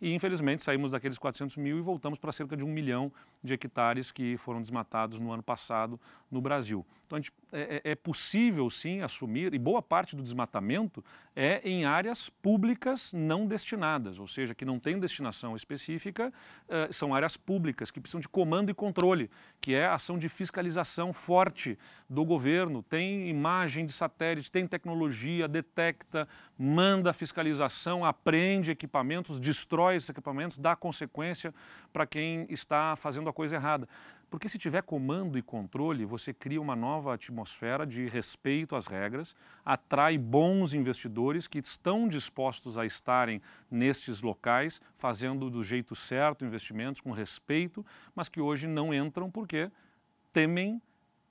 S2: E, infelizmente, saímos daqueles 400 mil e voltamos para cerca de um milhão de hectares que foram desmatados no ano passado no Brasil. Então, gente, é, é- é possível, sim, assumir, e boa parte do desmatamento é em áreas públicas não destinadas, ou seja, que não tem destinação específica, eh, são áreas públicas que precisam de comando e controle, que é ação de fiscalização forte do governo. Tem imagem de satélite, tem tecnologia, detecta, manda fiscalização, apreende equipamentos, destrói esses equipamentos, dá consequência para quem está fazendo a coisa errada. Porque se tiver comando e controle, você cria uma nova atmosfera de respeito às regras, atrai bons investidores que estão dispostos a estarem nestes locais, fazendo do jeito certo investimentos com respeito, mas que hoje não entram porque temem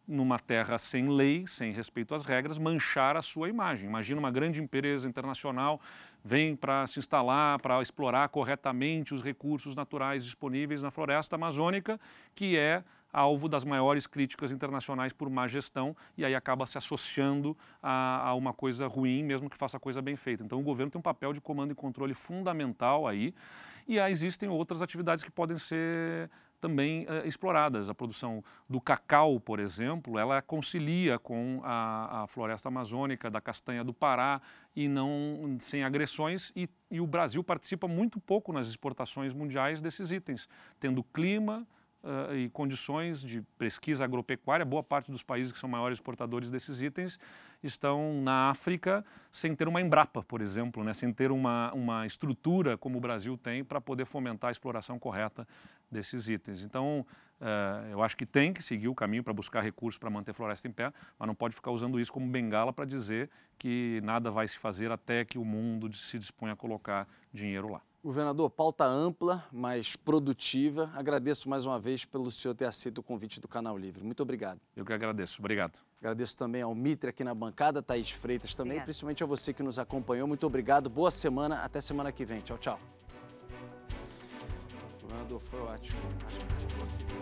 S2: numa terra sem lei, sem respeito às regras, manchar a sua imagem. Imagina uma grande empresa internacional vem para se instalar, para explorar corretamente os recursos naturais disponíveis na floresta amazônica, que é alvo das maiores críticas internacionais por má gestão e aí acaba se associando a, a uma coisa ruim, mesmo que faça coisa bem feita. Então o governo tem um papel de comando e controle fundamental aí e aí existem outras atividades que podem ser também eh, exploradas. A produção do cacau, por exemplo, ela concilia com a, a floresta amazônica, da castanha do Pará e não sem agressões e, e o Brasil participa muito pouco nas exportações mundiais desses itens, tendo clima, uh, e condições de pesquisa agropecuária. Boa parte dos países que são maiores exportadores desses itens estão na África sem ter uma Embrapa, por exemplo, né? sem ter uma, uma estrutura como o Brasil tem para poder fomentar a exploração correta desses itens. Então, uh, eu acho que tem que seguir o caminho para buscar recursos para manter a floresta em pé, mas não pode ficar usando isso como bengala para dizer que nada vai se fazer até que o mundo se disponha a colocar dinheiro lá.
S1: Governador, pauta ampla, mas produtiva. Agradeço mais uma vez pelo senhor ter aceito o convite do Canal Livre. Muito obrigado.
S2: Eu que agradeço. Obrigado.
S1: Agradeço também ao Mitre aqui na bancada, Thaís Freitas também,
S4: Obrigada.
S1: principalmente a você que nos acompanhou. Muito obrigado. Boa semana. Até semana que vem. Tchau, tchau. Foi ótimo. Acho que